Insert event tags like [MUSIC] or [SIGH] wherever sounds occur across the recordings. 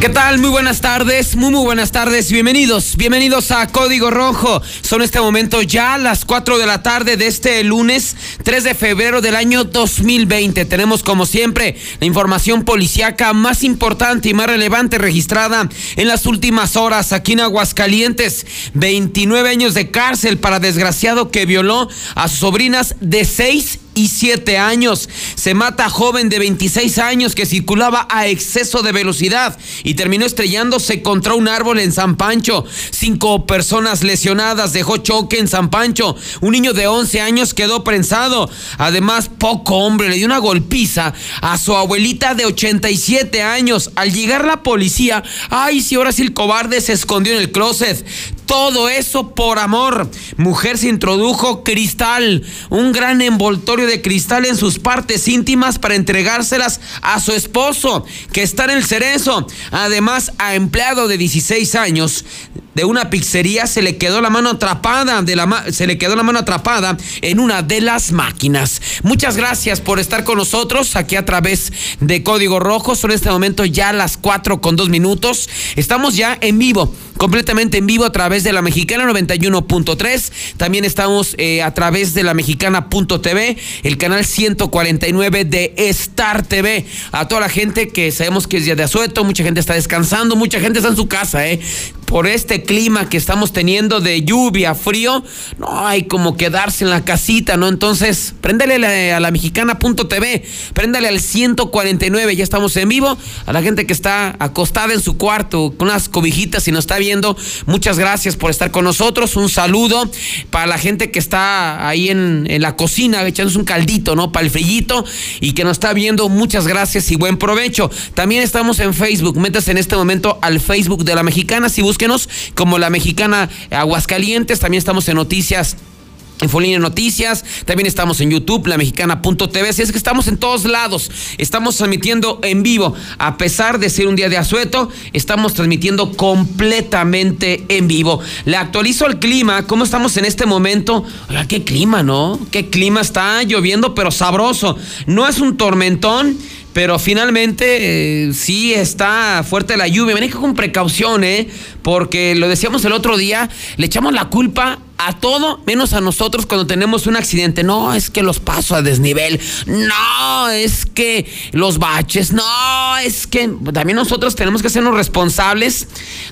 ¿Qué tal? Muy buenas tardes, muy muy buenas tardes, bienvenidos, bienvenidos a Código Rojo. Son este momento ya las 4 de la tarde de este lunes 3 de febrero del año 2020. Tenemos como siempre la información policíaca más importante y más relevante registrada en las últimas horas aquí en Aguascalientes. 29 años de cárcel para desgraciado que violó a sobrinas de 6 y años. Se mata a joven de 26 años que circulaba a exceso de velocidad y terminó estrellándose contra un árbol en San Pancho. Cinco personas lesionadas dejó choque en San Pancho. Un niño de 11 años quedó prensado. Además, poco hombre le dio una golpiza a su abuelita de 87 años. Al llegar la policía, ay, si ahora sí el cobarde se escondió en el closet. Todo eso por amor. Mujer se introdujo cristal, un gran envoltorio de cristal en sus partes íntimas para entregárselas a su esposo, que está en el cerezo. Además, a empleado de 16 años de una pizzería se le quedó la mano atrapada, de la se le quedó la mano atrapada en una de las máquinas. Muchas gracias por estar con nosotros aquí a través de Código Rojo. Son este momento ya las 4 con 2 minutos. Estamos ya en vivo completamente en vivo a través de la mexicana 91.3. También estamos eh, a través de la mexicana.tv, el canal 149 de Star TV. A toda la gente que sabemos que es día de asueto, mucha gente está descansando, mucha gente está en su casa, ¿eh? por este clima que estamos teniendo de lluvia, frío, no hay como quedarse en la casita, ¿no? Entonces, préndele a la mexicana.tv, préndale al 149, ya estamos en vivo. A la gente que está acostada en su cuarto con unas cobijitas y nos está viendo, muchas gracias por estar con nosotros. Un saludo para la gente que está ahí en, la cocina echándose un caldito, ¿no? Para el frillito y que nos está viendo, muchas gracias y buen provecho. También estamos en Facebook, métase en este momento al Facebook de la mexicana si búsquenos como la mexicana Aguascalientes. También estamos en noticias Infolínea Noticias, también estamos en YouTube, la mexicana.tv, así es que estamos en todos lados, estamos transmitiendo en vivo, a pesar de ser un día de asueto, estamos transmitiendo completamente en vivo. Le actualizo el clima, ¿cómo estamos en este momento? Qué clima, ¿no? Qué clima está lloviendo, pero sabroso. No es un tormentón, pero finalmente eh, sí está fuerte la lluvia. Maneja con precaución, ¿eh? Porque lo decíamos el otro día, le echamos la culpa a todo menos a nosotros cuando tenemos un accidente. No, es que los paso a desnivel. No, es que los baches. No, es que también nosotros tenemos que sernos responsables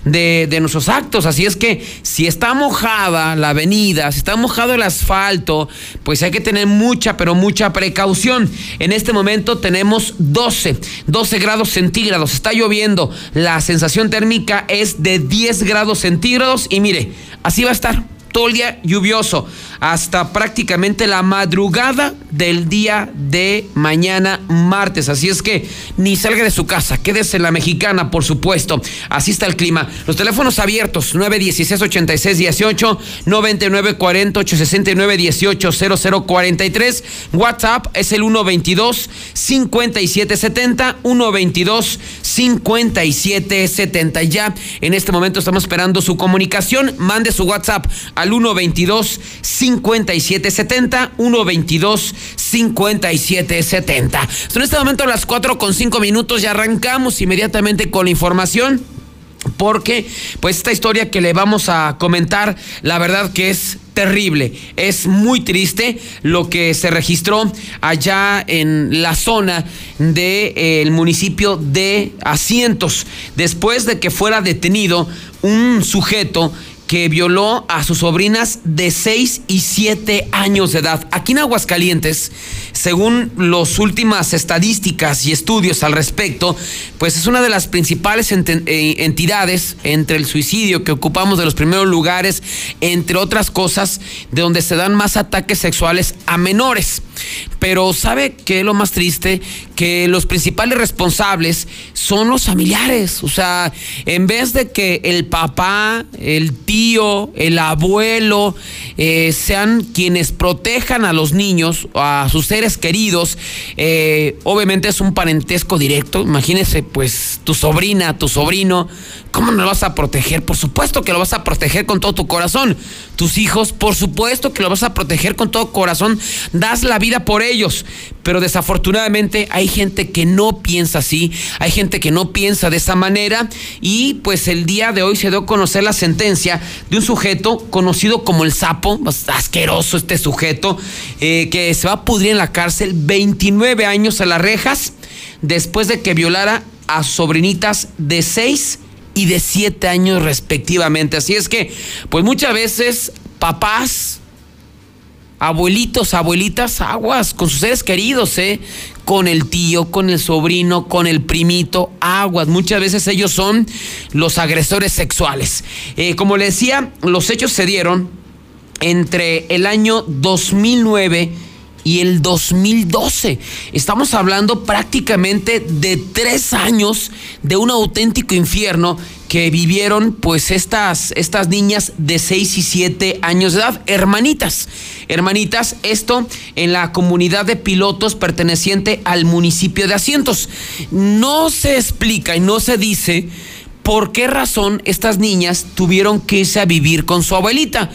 de, nuestros actos. Así es que si está mojada la avenida, si está mojado el asfalto, pues hay que tener mucha, pero mucha precaución. En este momento tenemos 12, 12 grados centígrados. Está lloviendo. La sensación térmica es de 10 grados centígrados. Y mire, así va a estar todo lluvioso hasta prácticamente la madrugada del día de mañana martes. Así es que ni salga de su casa, quédese en la mexicana, por supuesto. Así está el clima. Los teléfonos abiertos, 916 86 18 99 40 869 18 0043. WhatsApp es el 122 57 70 122 57 70. Ya en este momento estamos esperando su comunicación. Mande su WhatsApp al 122 5770 122 5770. En este momento las 4 con 5 minutos ya arrancamos inmediatamente con la información porque pues esta historia que le vamos a comentar, la verdad que es terrible, es muy triste lo que se registró allá en la zona del de, eh, municipio de Asientos, después de que fuera detenido un sujeto que violó a sus sobrinas de 6 y 7 años de edad. Aquí en Aguascalientes, según las últimas estadísticas y estudios al respecto, pues es una de las principales eh, entidades entre el suicidio que ocupamos de los primeros lugares, entre otras cosas, de donde se dan más ataques sexuales a menores. Pero ¿sabe qué es lo más triste? Que los principales responsables son los familiares. O sea, en vez de que el papá, el tío, el abuelo eh, sean quienes protejan a los niños, a sus seres queridos, eh, obviamente es un parentesco directo. Imagínese, pues, tu sobrina, tu sobrino, ¿cómo no lo vas a proteger? Por supuesto que lo vas a proteger con todo tu corazón. Tus hijos, por supuesto que lo vas a proteger con todo corazón. Das la vida por ellos. Pero desafortunadamente hay gente que no piensa así, hay gente que no piensa de esa manera y pues el día de hoy se dio a conocer la sentencia de un sujeto conocido como el sapo, asqueroso este sujeto, eh, que se va a pudrir en la cárcel 29 años a las rejas después de que violara a sobrinitas de 6 y de 7 años respectivamente. Así es que, pues muchas veces papás abuelitos, abuelitas, aguas con sus seres queridos, ¿eh? Con el tío, con el sobrino, con el primito, aguas. Muchas veces ellos son los agresores sexuales. Eh, como le decía, los hechos se dieron entre el año 2009 y el 2012. Estamos hablando prácticamente de tres años de un auténtico infierno que vivieron pues estas, estas niñas de 6 y 7 años de edad, hermanitas. Hermanitas, esto en la comunidad de pilotos perteneciente al municipio de Asientos. No se explica y no se dice por qué razón estas niñas tuvieron que irse a vivir con su abuelita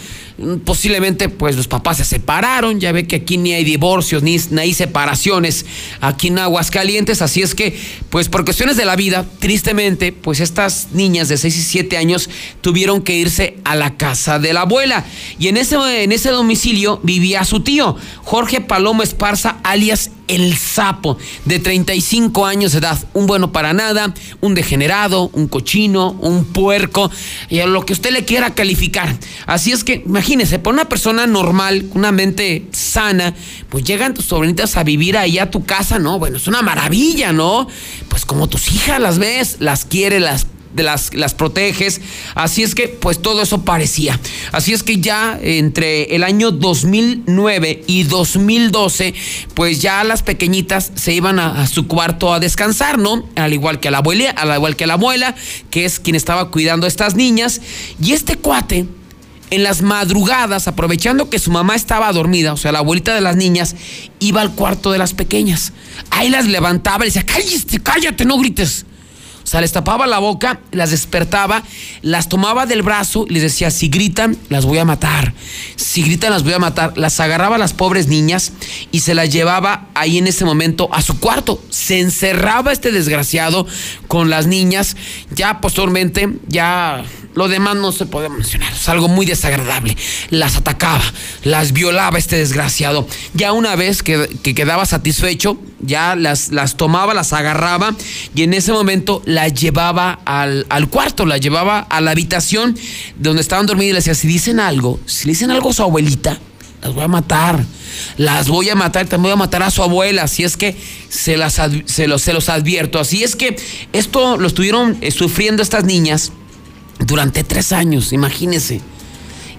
posiblemente pues los papás se separaron, ya ve que aquí ni hay divorcios ni, hay separaciones aquí en Aguascalientes, así es que pues por cuestiones de la vida, tristemente, pues estas niñas de 6 y 7 años tuvieron que irse a la casa de la abuela. Y en ese, en ese domicilio vivía su tío, Jorge Palomo Esparza, alias el sapo, de 35 años de edad, un bueno para nada, un degenerado, un cochino, un puerco, y a lo que usted le quiera calificar. Así es que, imagínese, por una persona normal, una mente sana, pues llegan tus sobrinitas a vivir ahí a tu casa, ¿no? Bueno, es una maravilla, ¿no? Pues como tus hijas las ves, las quiere, las las, las proteges. Así es que, pues todo eso parecía. Así es que ya entre el año 2009 y 2012, pues ya las pequeñitas se iban a, su cuarto a descansar, ¿no? Al igual que a la abuela, al igual que la abuela, que es quien estaba cuidando a estas niñas. Y este cuate, en las madrugadas, aprovechando que su mamá estaba dormida, o sea, la abuelita de las niñas, iba al cuarto de las pequeñas. Ahí las levantaba y decía, cállate, cállate, no grites. Sea, les tapaba la boca, las despertaba, las tomaba del brazo y les decía, si gritan, las voy a matar. Si gritan, las voy a matar. Las agarraba a las pobres niñas y se las llevaba ahí en ese momento a su cuarto. Se encerraba este desgraciado con las niñas. Ya posteriormente, ya lo demás no se puede mencionar. Es algo muy desagradable. Las atacaba, las violaba este desgraciado. Ya una vez que, quedaba satisfecho, ya las, las, tomaba, las agarraba y en ese momento las llevaba al, al, cuarto, las llevaba a la habitación donde estaban dormidas y les decía, si dicen algo, si le dicen algo a su abuelita, las voy a matar. Las voy a matar, también voy a matar a su abuela. Así es que se, las, se, los, se los advierto. Así es que esto lo estuvieron eh, sufriendo estas niñas durante tres años, imagínese.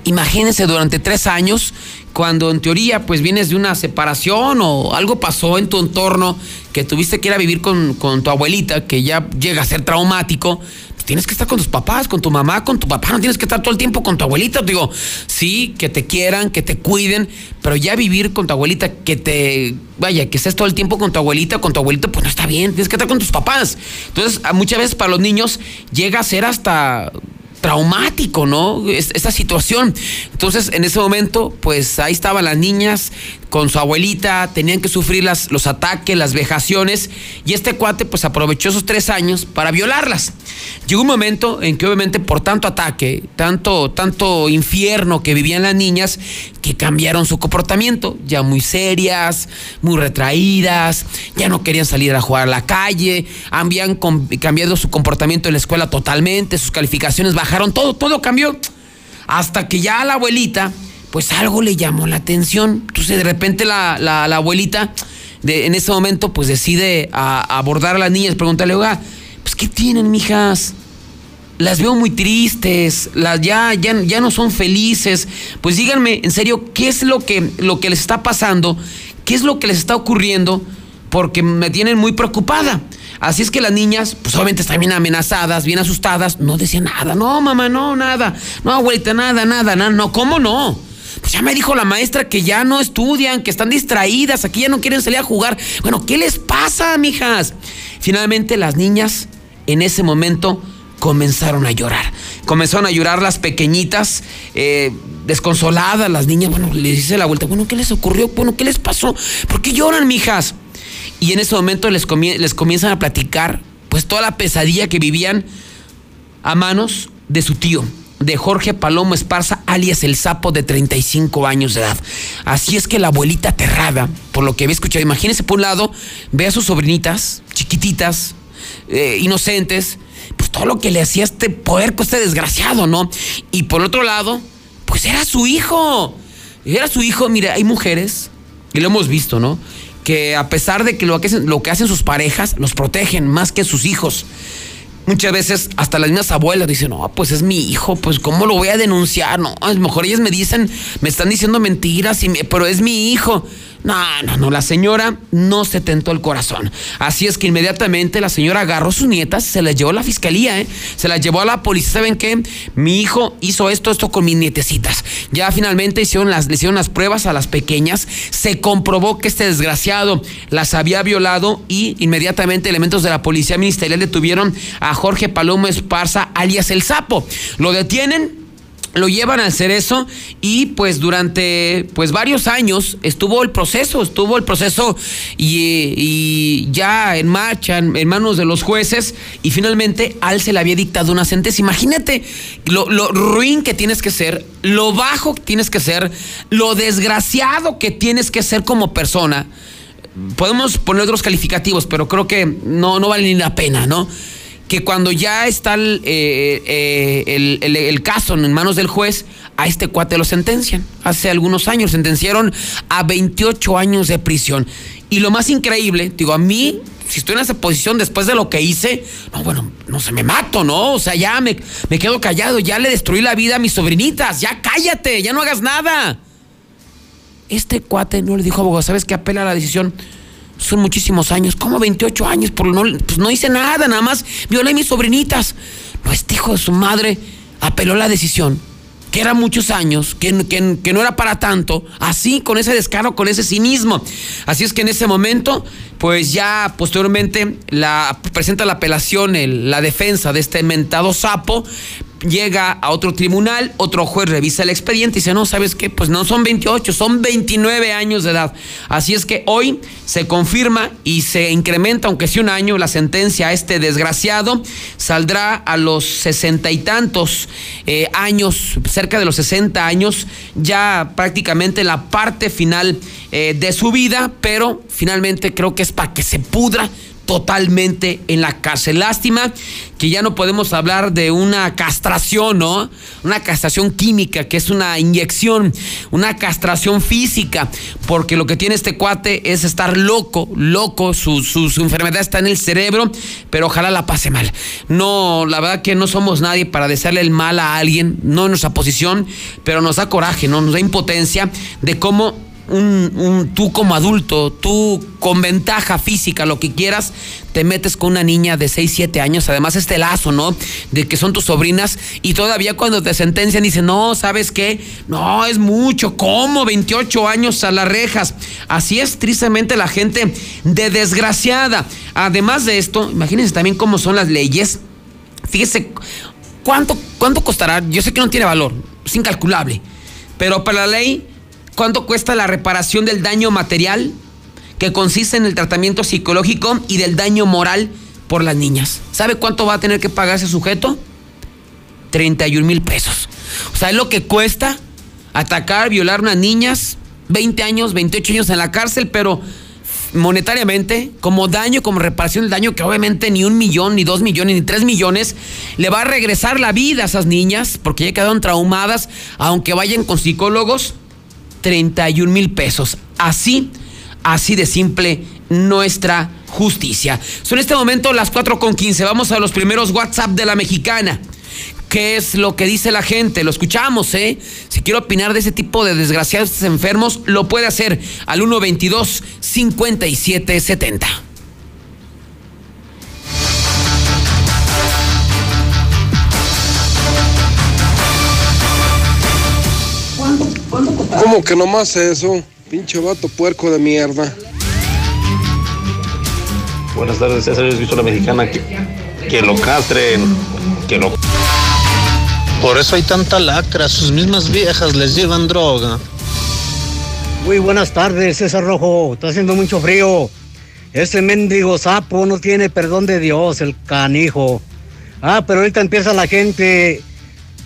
Imagínese durante tres años, cuando en teoría pues vienes de una separación o algo pasó en tu entorno que tuviste que ir a vivir con, tu abuelita, que ya llega a ser traumático, pues tienes que estar con tus papás, con tu mamá, con tu papá, no tienes que estar todo el tiempo con tu abuelita. Digo, sí, que te quieran, que te cuiden, pero ya vivir con tu abuelita, que te, vaya, que estés todo el tiempo con tu abuelita, con tu abuelito, pues no está bien, tienes que estar con tus papás. Entonces, muchas veces para los niños llega a ser hasta traumático, ¿no? Esta situación. Entonces, en ese momento, pues ahí estaban las niñas con su abuelita, tenían que sufrir las, los ataques, las vejaciones, y este cuate pues aprovechó esos tres años para violarlas. Llegó un momento en que obviamente por tanto ataque, tanto, tanto infierno que vivían las niñas, que cambiaron su comportamiento, ya muy serias, muy retraídas, ya no querían salir a jugar a la calle, habían cambiado su comportamiento en la escuela totalmente, sus calificaciones bajaron, todo, todo cambió. Hasta que ya la abuelita, pues algo le llamó la atención. Entonces de repente la, la, abuelita de, en ese momento pues decide abordar a las niñas, preguntarle, oiga, pues ¿qué tienen, mijas? Las veo muy tristes, las ya, ya, ya no son felices. Pues díganme, en serio, ¿qué es lo que, lo que les está pasando? ¿Qué es lo que les está ocurriendo? Porque me tienen muy preocupada. Así es que las niñas, pues obviamente están bien amenazadas, bien asustadas, no decían nada. No, mamá, no, nada. No, abuelita, nada, nada, nada. No, ¿cómo no? Pues ya me dijo la maestra que ya no estudian, que están distraídas, aquí ya no quieren salir a jugar. Bueno, ¿qué les pasa, mijas? Finalmente las niñas en ese momento comenzaron a llorar. Comenzaron a llorar las pequeñitas, eh, desconsoladas, las niñas. Bueno, le dice la vuelta, bueno, ¿qué les ocurrió? Bueno, ¿qué les pasó? ¿Por qué lloran, mijas? Y en ese momento les, les comienzan a platicar pues toda la pesadilla que vivían a manos de su tío, de Jorge Palomo Esparza, alias el sapo de 35 años de edad. Así es que la abuelita aterrada, por lo que había escuchado, imagínense por un lado, ve a sus sobrinitas, chiquititas, eh, inocentes, pues todo lo que le hacía este puerco, este desgraciado, ¿no? Y por otro lado, pues era su hijo. Era su hijo, mire, hay mujeres, y lo hemos visto, ¿no? que a pesar de que lo que, hacen, lo que hacen sus parejas, los protegen más que sus hijos. Muchas veces hasta las mismas abuelas dicen, no, pues es mi hijo, pues ¿cómo lo voy a denunciar? No, a lo mejor ellas me dicen, me están diciendo mentiras, pero es mi hijo. No, no, no, la señora no se tentó el corazón. Así es que inmediatamente la señora agarró sus nietas, se las llevó a la fiscalía, ¿eh? se las llevó a la policía. ¿Saben qué? Mi hijo hizo esto, esto con mis nietecitas. Ya finalmente hicieron las, le hicieron las pruebas a las pequeñas, se comprobó que este desgraciado las había violado y inmediatamente elementos de la policía ministerial detuvieron a Jorge Palomo Esparza, alias El Sapo. Lo detienen, lo llevan al cerezo y pues durante pues varios años estuvo el proceso, estuvo el proceso y, ya en marcha, en, manos de los jueces y finalmente al se le había dictado una sentencia. Imagínate lo, lo ruin que tienes que ser, lo bajo que tienes que ser, lo desgraciado que tienes que ser como persona. Podemos poner otros calificativos, pero creo que no, no vale ni la pena, ¿no? Que cuando ya está eh, eh, el, caso en manos del juez, a este cuate lo sentencian. Hace algunos años sentenciaron a 28 años de prisión. Y lo más increíble, digo, a mí, si estoy en esa posición después de lo que hice, no, bueno, no se me mato, ¿no? O sea, ya me, me quedo callado, ya le destruí la vida a mis sobrinitas, ya cállate, ya no hagas nada. Este cuate no le dijo abogado, ¿sabes qué apela a la decisión? Son muchísimos años. ¿Cómo 28 años? Por no, pues no hice nada, nada más violé a mis sobrinitas. No, este hijo de su madre apeló la decisión, que era muchos años, que, que, no era para tanto, así, con ese descaro, con ese cinismo. Así es que en ese momento, pues ya posteriormente la, presenta la apelación, la defensa de este mentado sapo, llega a otro tribunal, otro juez revisa el expediente y dice, no, ¿sabes qué? Pues no son 28, son 29 años de edad. Así es que hoy se confirma y se incrementa, aunque sea un año, la sentencia a este desgraciado. Saldrá a los sesenta y tantos eh, años, cerca de los 60 años, ya prácticamente la parte final eh, de su vida, pero finalmente creo que es para que se pudra totalmente en la cárcel. Lástima que ya no podemos hablar de una castración, ¿no? Una castración química, que es una inyección, una castración física, porque lo que tiene este cuate es estar loco, loco, su, su, enfermedad está en el cerebro, pero ojalá la pase mal. No, la verdad que no somos nadie para desearle el mal a alguien, no en nuestra posición, pero nos da coraje, ¿no? Nos da impotencia de cómo un, tú como adulto, tú con ventaja física, lo que quieras, te metes con una niña de 6, 7 años, además este lazo, ¿no? De que son tus sobrinas y todavía cuando te sentencian dicen, no, ¿sabes qué? No, es mucho, ¿cómo? 28 años a las rejas. Así es tristemente la gente de desgraciada. Además de esto, imagínense también cómo son las leyes. Fíjese, ¿cuánto, cuánto costará? Yo sé que no tiene valor, es incalculable, pero para la ley ¿Cuánto cuesta la reparación del daño material que consiste en el tratamiento psicológico y del daño moral por las niñas? ¿Sabe cuánto va a tener que pagar ese sujeto? 31 mil pesos. O sea, es lo que cuesta atacar, violar a unas niñas, 20 años, 28 años en la cárcel, pero monetariamente, como daño, como reparación del daño, que obviamente ni un millón, ni dos millones, ni tres millones, le va a regresar la vida a esas niñas, porque ya quedaron traumadas, aunque vayan con psicólogos, 31 mil pesos. Así, así de simple nuestra justicia. Son este momento las 4 con 15. Vamos a los primeros WhatsApp de la mexicana. ¿Qué es lo que dice la gente? Lo escuchamos, ¿eh? Si quiere opinar de ese tipo de desgraciados enfermos, lo puede hacer al 122 5770. ¿Cómo que nomás eso? Pinche vato puerco de mierda. Buenas tardes, César. He visto la mexicana que, que lo castren, que lo. Por eso hay tanta lacra, sus mismas viejas les llevan droga. Muy buenas tardes, César Rojo. Está haciendo mucho frío. Ese mendigo sapo no tiene perdón de Dios, el canijo. Ah, pero ahorita empieza la gente,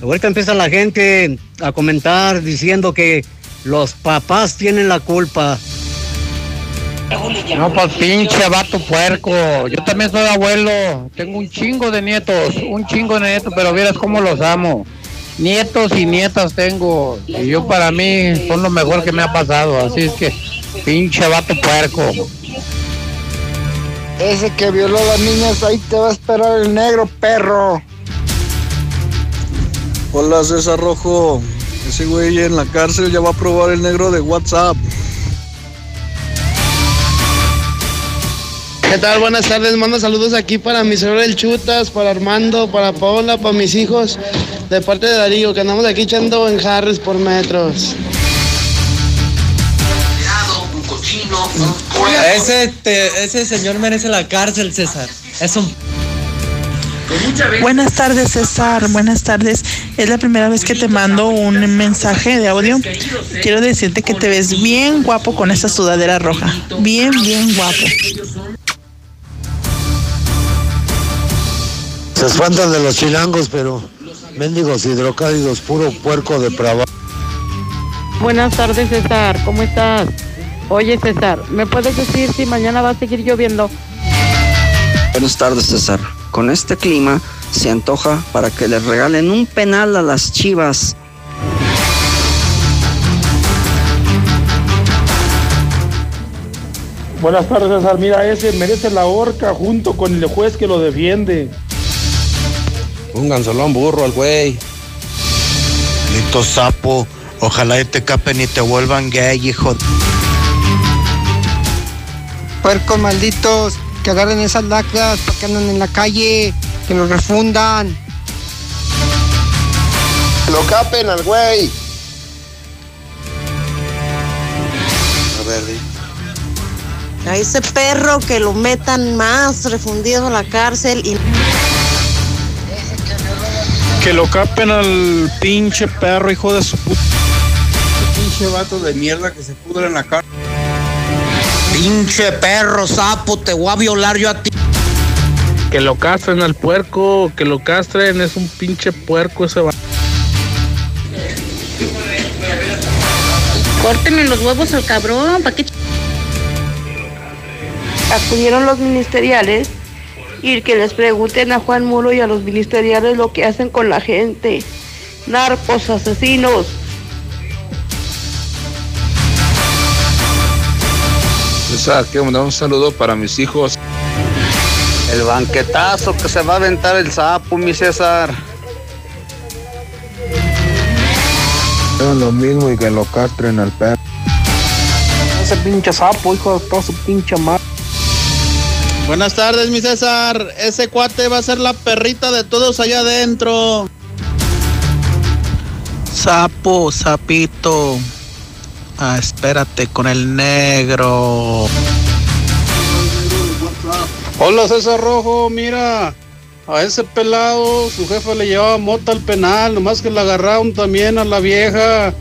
ahorita empieza la gente a comentar diciendo que los papás tienen la culpa. No, pues pinche vato puerco. Yo también soy abuelo. Tengo un chingo de nietos, un chingo de nietos, pero vieras cómo los amo. Nietos y nietas tengo. Y yo para mí son lo mejor que me ha pasado. Así es que, pinche vato puerco. Ese que violó a las niñas, ahí te va a esperar el negro perro. Hola César Rojo. Ese güey en la cárcel ya va a probar el negro de WhatsApp. ¿Qué tal? Buenas tardes. Mando saludos aquí para mi señor El Chutas, para Armando, para Paola, para mis hijos, de parte de Darío, que andamos aquí echando en Harris por metros. Ese, te- ese señor merece la cárcel, César. Es un Buenas tardes, César. Buenas tardes. Es la primera vez que te mando un mensaje de audio. Quiero decirte que te ves bien guapo con esa sudadera roja. Bien, bien guapo. Se espantan de los chilangos, pero mendigos hidrocálidos, puro puerco de depravado. Buenas tardes, César. ¿Cómo estás? Oye, César, ¿me puedes decir si mañana va a seguir lloviendo? Buenas tardes, César. Con este clima se antoja para que le regalen un penal a las chivas. Buenas tardes, César. Mira, ese merece la horca junto con el juez que lo defiende. Pónganselo a un burro al güey. Lito sapo, ojalá y te capen y te vuelvan gay, hijo. Puercos malditos, que agarren esas lacras para que andan en la calle, que los refundan. Lo capen al güey. A ver, di. A ese perro que lo metan más refundido a la cárcel y Que lo capen al pinche perro, hijo de su puta. Pinche vato de mierda que se pudre en la cara. Pinche perro, sapo, te voy a violar yo a ti. Que lo castren al puerco, que lo castren, es un pinche puerco ese va. Córtenle los huevos al cabrón, ¿para qué? acudieron los ministeriales y que les pregunten a Juan Muro y a los ministeriales lo que hacen con la gente. Narcos, asesinos. César, quiero mandar un saludo para mis hijos. El banquetazo que se va a aventar el sapo, mi César. Hagan lo mismo y que lo castren al perro. Ese pinche sapo, hijo de toda su pinche madre. Buenas tardes, mi César. Ese cuate va a ser la perrita de todos allá adentro. Sapo, sapito. Ah, espérate con el negro. Hola César Rojo, mira, a ese pelado su jefe le llevaba mota al penal, nomás que le agarraron también a la vieja.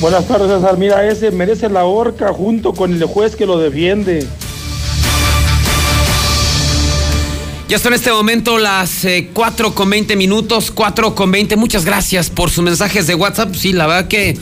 Buenas tardes César, mira, ese merece la horca junto con el juez que lo defiende. Ya son en este momento las eh, 4 con 20 minutos, 4 con 20. Muchas gracias por sus mensajes de WhatsApp. Sí, la verdad que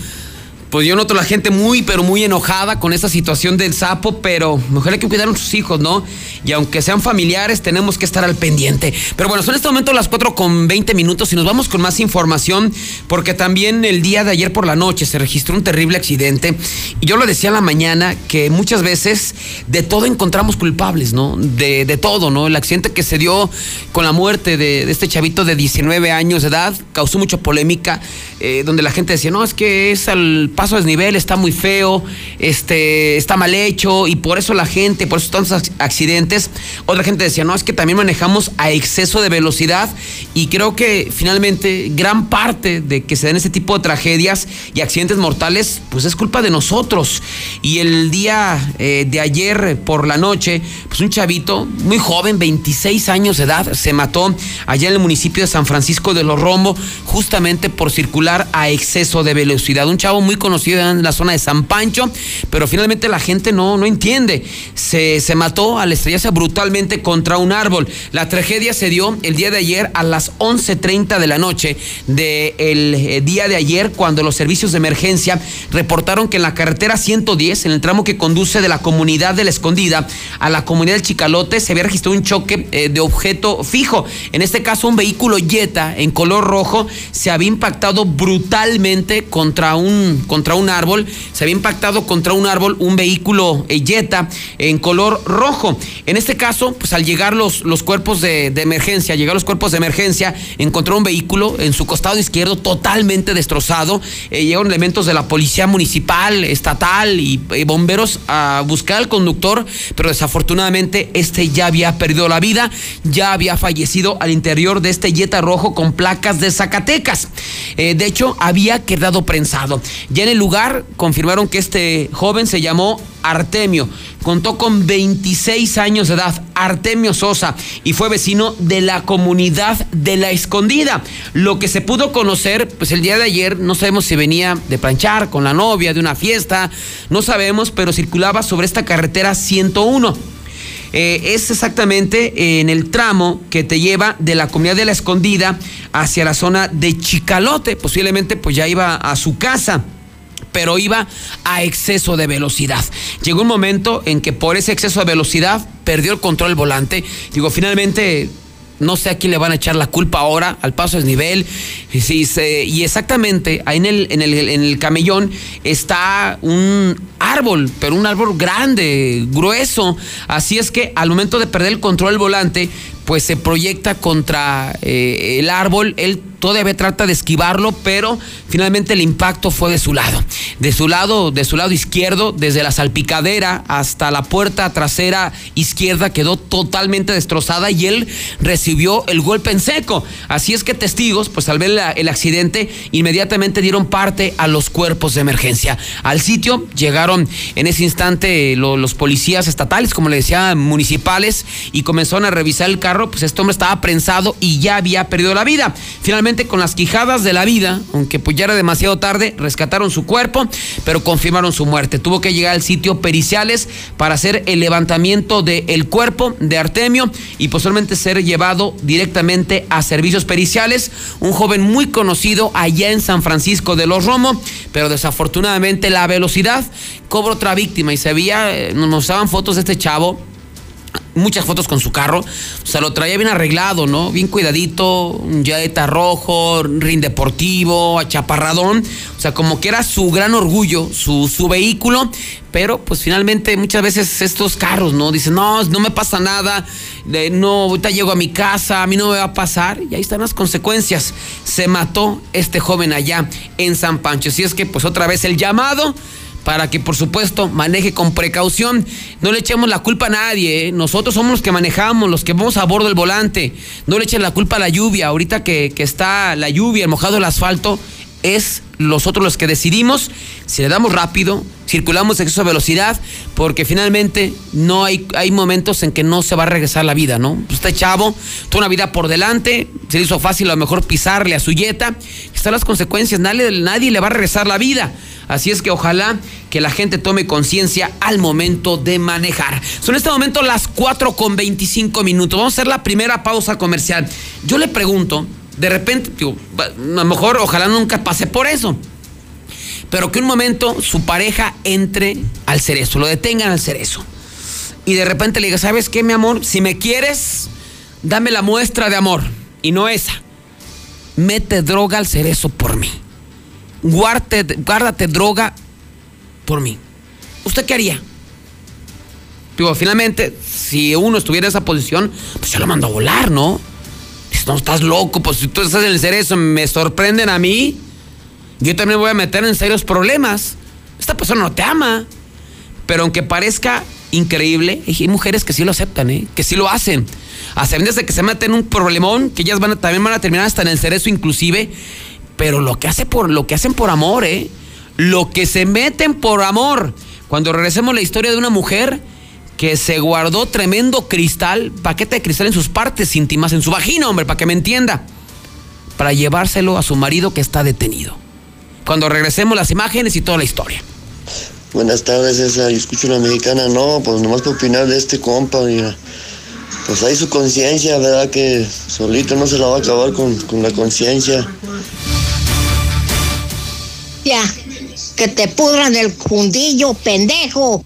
Pues yo noto la gente muy, pero muy enojada con esta situación del sapo, pero mejor hay que cuidar a sus hijos, ¿no? Y aunque sean familiares, tenemos que estar al pendiente. Pero bueno, son en este momento las 4 con 20 minutos y nos vamos con más información, porque también el día de ayer por la noche se registró un terrible accidente. Y yo lo decía en la mañana que muchas veces de todo encontramos culpables, ¿no? De, de todo, ¿no? El accidente que se dio con la muerte de, de este chavito de 19 años de edad causó mucha polémica, eh, donde la gente decía, no, es que es al paso a desnivel, está muy feo, este, está mal hecho, y por eso la gente, por eso tantos ac- accidentes. Otra gente decía, no, es que también manejamos a exceso de velocidad, y creo que finalmente gran parte de que se den este tipo de tragedias y accidentes mortales, pues es culpa de nosotros. Y el día eh, de ayer por la noche, pues un chavito muy joven, 26 años de edad, se mató allá en el municipio de San Francisco de los Rombo, justamente por circular a exceso de velocidad. Un chavo muy conocido en la zona de San Pancho, pero finalmente la gente no, no entiende. Se, se mató al estrellarse brutalmente contra un árbol. La tragedia se dio el día de ayer a las 11.30 de la noche del eh, día de ayer, cuando los servicios de emergencia reportaron que en la carretera 110, en el tramo que conduce de la comunidad de la Escondida a la comunidad del Chicalote, se había registrado un choque eh, de objeto fijo. En este caso, un vehículo Jetta en color rojo se había impactado brutalmente contra un, un árbol. Se había impactado contra un árbol un vehículo eh, Jetta en color rojo. En este caso, pues al llegar los, los cuerpos de, emergencia, llegar los cuerpos de emergencia, encontró un vehículo en su costado izquierdo totalmente destrozado. Eh, llegaron elementos de la policía municipal, estatal y eh, bomberos a buscar al conductor, pero desafortunadamente este ya había perdido la vida, ya había fallecido al interior de este Jetta rojo con placas de Zacatecas. De hecho, había quedado prensado. Ya en lugar confirmaron que este joven se llamó Artemio. Contó con 26 años de edad, Artemio Sosa, y fue vecino de la comunidad de La Escondida. Lo que se pudo conocer, pues el día de ayer, no sabemos si venía de planchar con la novia, de una fiesta, no sabemos, pero circulaba sobre esta carretera 101. Eh, es exactamente en el tramo que te lleva de la comunidad de la Escondida hacia la zona de Chicalote. Posiblemente pues ya iba a su casa pero iba a exceso de velocidad. Llegó un momento en que por ese exceso de velocidad perdió el control del volante. Digo, finalmente no sé a quién le van a echar la culpa ahora, al paso es nivel. Y, y exactamente, ahí en el, en, el, en el camellón está un árbol, pero un árbol grande, grueso. Así es que al momento de perder el control del volante, pues se proyecta contra eh, el árbol. Él todavía trata de esquivarlo, pero finalmente el impacto fue de su lado. De su lado, de su lado izquierdo, desde la salpicadera hasta la puerta trasera izquierda quedó totalmente destrozada y él recibió el golpe en seco. Así es que testigos, pues al ver el accidente, inmediatamente dieron parte a los cuerpos de emergencia. Al sitio llegaron en ese instante lo- los policías estatales, como le decía, municipales, y comenzaron a revisar el carro, pues este hombre estaba prensado y ya había perdido la vida. Finalmente, con las quijadas de la vida, aunque pues ya era demasiado tarde, rescataron su cuerpo, pero confirmaron su muerte. Tuvo que llegar al sitio periciales para hacer el levantamiento del cuerpo de Artemio y posteriormente ser llevado directamente a servicios periciales. Un joven muy conocido allá en San Francisco de los Romo, pero desafortunadamente la velocidad cobró otra víctima y se veía, eh, nos mostraban fotos de este chavo muchas fotos con su carro. O sea, lo traía bien arreglado, ¿no? Bien cuidadito, un Jetta rojo, rin deportivo, achaparradón. O sea, como que era su gran orgullo, su, su vehículo. Pero pues finalmente muchas veces estos carros, ¿no? Dicen, no, no me pasa nada, eh, no, ahorita llego a mi casa, a mí no me va a pasar. Y ahí están las consecuencias. Se mató este joven allá en San Pancho. Así es que pues otra vez el llamado para que por supuesto maneje con precaución. No le echemos la culpa a nadie, ¿eh? nosotros somos los que manejamos, los que vamos a bordo del volante. No le echen la culpa a la lluvia, ahorita que, que está la lluvia, el mojado del asfalto, es nosotros los que decidimos si le damos rápido, circulamos a exceso de velocidad, porque finalmente no hay, hay momentos en que no se va a regresar la vida, ¿no? Pues Este chavo, toda una vida por delante, se le hizo fácil a lo mejor pisarle a su yeta, están las consecuencias, nadie, nadie le va a regresar la vida. Así es que ojalá que la gente tome conciencia al momento de manejar. Son en este momento las 4 con 25 minutos. Vamos a hacer la primera pausa comercial. Yo le pregunto, de repente, a lo mejor ojalá nunca pase por eso. pero que un momento su pareja entre al cerezo, lo detengan al cerezo. Y de repente le diga, ¿sabes qué, mi amor? Si me quieres, dame la muestra de amor. Y no esa. Mete droga al cerezo por mí. Guárdate, guárdate droga por mí. ¿Usted qué haría? Digo, finalmente, si uno estuviera en esa posición, pues se lo mando a volar, ¿no? No, estás loco, pues si tú estás en el cerezo, me sorprenden a mí, yo también voy a meter en serios problemas. Esta persona no te ama. Pero aunque parezca increíble, hay mujeres que sí lo aceptan, ¿eh? que sí lo hacen. A sabiendas de que se meten en un problemón, que ellas van a, también van a terminar hasta en el cerezo inclusive, pero lo que, hace por, lo que hacen por amor, ¿eh? Lo que se meten por amor. Cuando regresemos a la historia de una mujer que se guardó tremendo cristal, paquete de cristal en sus partes íntimas, en su vagina, hombre, para que me entienda, para llevárselo a su marido que está detenido. Cuando regresemos las imágenes y toda la historia. Buenas tardes, César. Escucho una mexicana, no, pues nomás para opinar de este compa, mira. Pues hay su conciencia, ¿verdad? Que solito no se la va a acabar con, con la conciencia. Ya, que te pudran el fundillo, pendejo.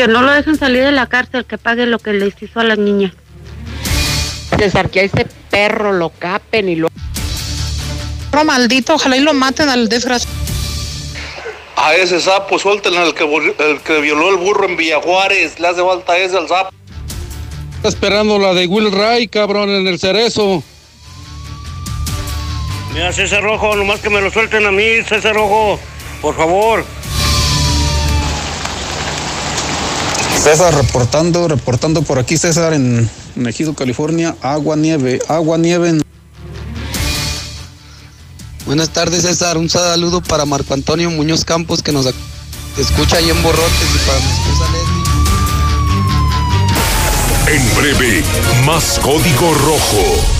Que no lo dejen salir de la cárcel, que pague lo que les hizo a las niñas. César, que a ese perro lo capen y lo... Perro maldito, ojalá y lo maten al desgraciado. A ese sapo, suéltenle al que, el que violó el burro en Villa Juárez. Le hace falta ese al sapo. Está esperando la de Will Ray, cabrón, en el cerezo. Mira, César Rojo, nomás que me lo suelten a mí, César Rojo, por favor. César reportando, reportando por aquí, César, en, en Ejido, California. Agua, nieve, agua, nieve. en- Buenas tardes, César. Un saludo para Marco Antonio Muñoz Campos, que nos escucha ahí en Borrotes, y para mi esposa Leslie. En breve, más código rojo.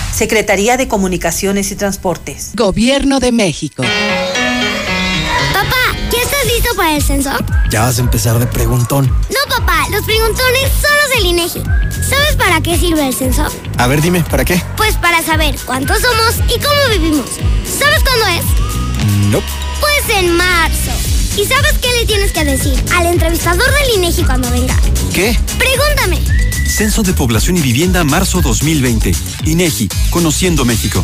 Secretaría de Comunicaciones y Transportes. Gobierno de México. Papá, ¿ya estás listo para el censo? Ya vas a empezar de preguntón. No, papá, los preguntones son los del INEGI. ¿Sabes para qué sirve el censo? A ver, dime, ¿para qué? Pues para saber cuántos somos y cómo vivimos. ¿Sabes cuándo es? No. Pues en marzo. ¿Y sabes qué le tienes que decir al entrevistador del INEGI cuando venga? ¿Qué? Pregúntame. Censo de Población y Vivienda marzo 2020. INEGI, Conociendo México.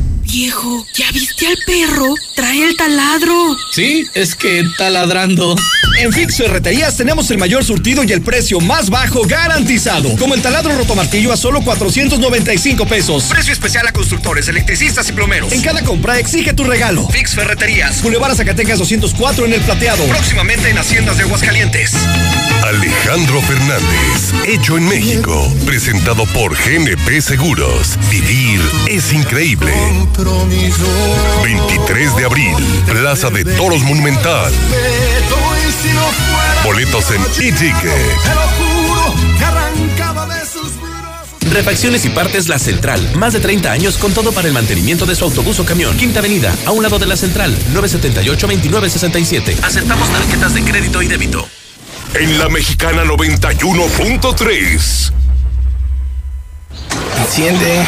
Viejo, ¿ya viste al perro? Trae el taladro. Sí, es que taladrando. En Fix Ferreterías tenemos el mayor surtido y el precio más bajo garantizado. Como el taladro rotomartillo a solo 495 pesos. Precio especial a constructores, electricistas y plomeros. En cada compra exige tu regalo. Fix Ferreterías. Boulevard Zacatecas 204 en el Plateado. Próximamente en Haciendas de Aguascalientes. Alejandro Fernández, hecho en México, presentado por GNP Seguros. Vivir es increíble. 23 de abril, Plaza de Toros Monumental. Boletos en e-ticket. Refacciones y partes La Central. Más de 30 años con todo para el mantenimiento de su autobús o camión. Quinta Avenida, a un lado de La Central, 978-2967. Aceptamos tarjetas de crédito y débito. En la Mexicana 91.3. Enciende.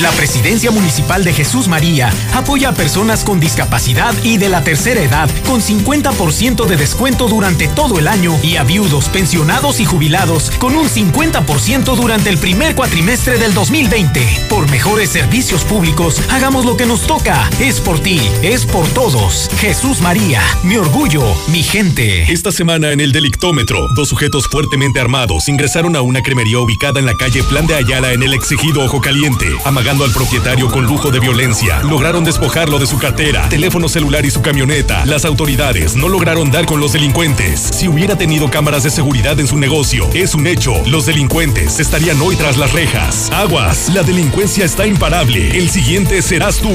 La Presidencia Municipal de Jesús María apoya a personas con discapacidad y de la tercera edad con 50% de descuento durante todo el año y a viudos, pensionados y jubilados con un 50% durante el primer cuatrimestre del 2020. Por mejores servicios públicos, hagamos lo que nos toca. Es por ti, es por todos. Jesús María, mi orgullo, mi gente. Esta semana en el Delictómetro, dos sujetos fuertemente armados ingresaron a una cremería ubicada en la calle Plan de Ayala en el exigido Ojo Caliente. Al propietario con lujo de violencia, lograron despojarlo de su cartera, teléfono celular y su camioneta. Las autoridades no lograron dar con los delincuentes. Si hubiera tenido cámaras de seguridad en su negocio, es un hecho. Los delincuentes estarían hoy tras las rejas. Aguas, la delincuencia está imparable. El siguiente serás tú.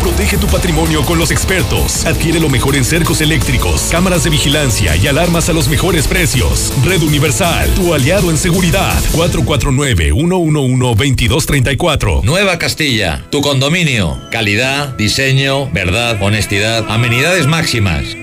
Protege tu patrimonio con los expertos. Adquiere lo mejor en cercos eléctricos, cámaras de vigilancia y alarmas a los mejores precios. Red Universal, tu aliado en seguridad. 449-111-2234. Nueva Castilla, tu condominio. Calidad, diseño, verdad, honestidad, amenidades máximas.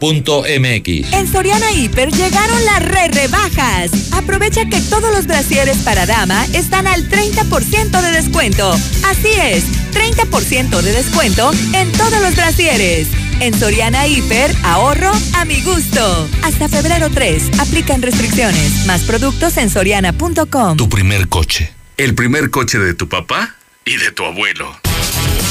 iberomex.com.mx En Soriana Hiper llegaron las re rebajas. Aprovecha que todos los brasieres para dama están al 30% de descuento. Así es, 30% de descuento en todos los brasieres. En Soriana Hiper, ahorro a mi gusto. Hasta febrero 3, aplican restricciones. Más productos en soriana.com. Tu primer coche. El primer coche de tu papá y de tu abuelo.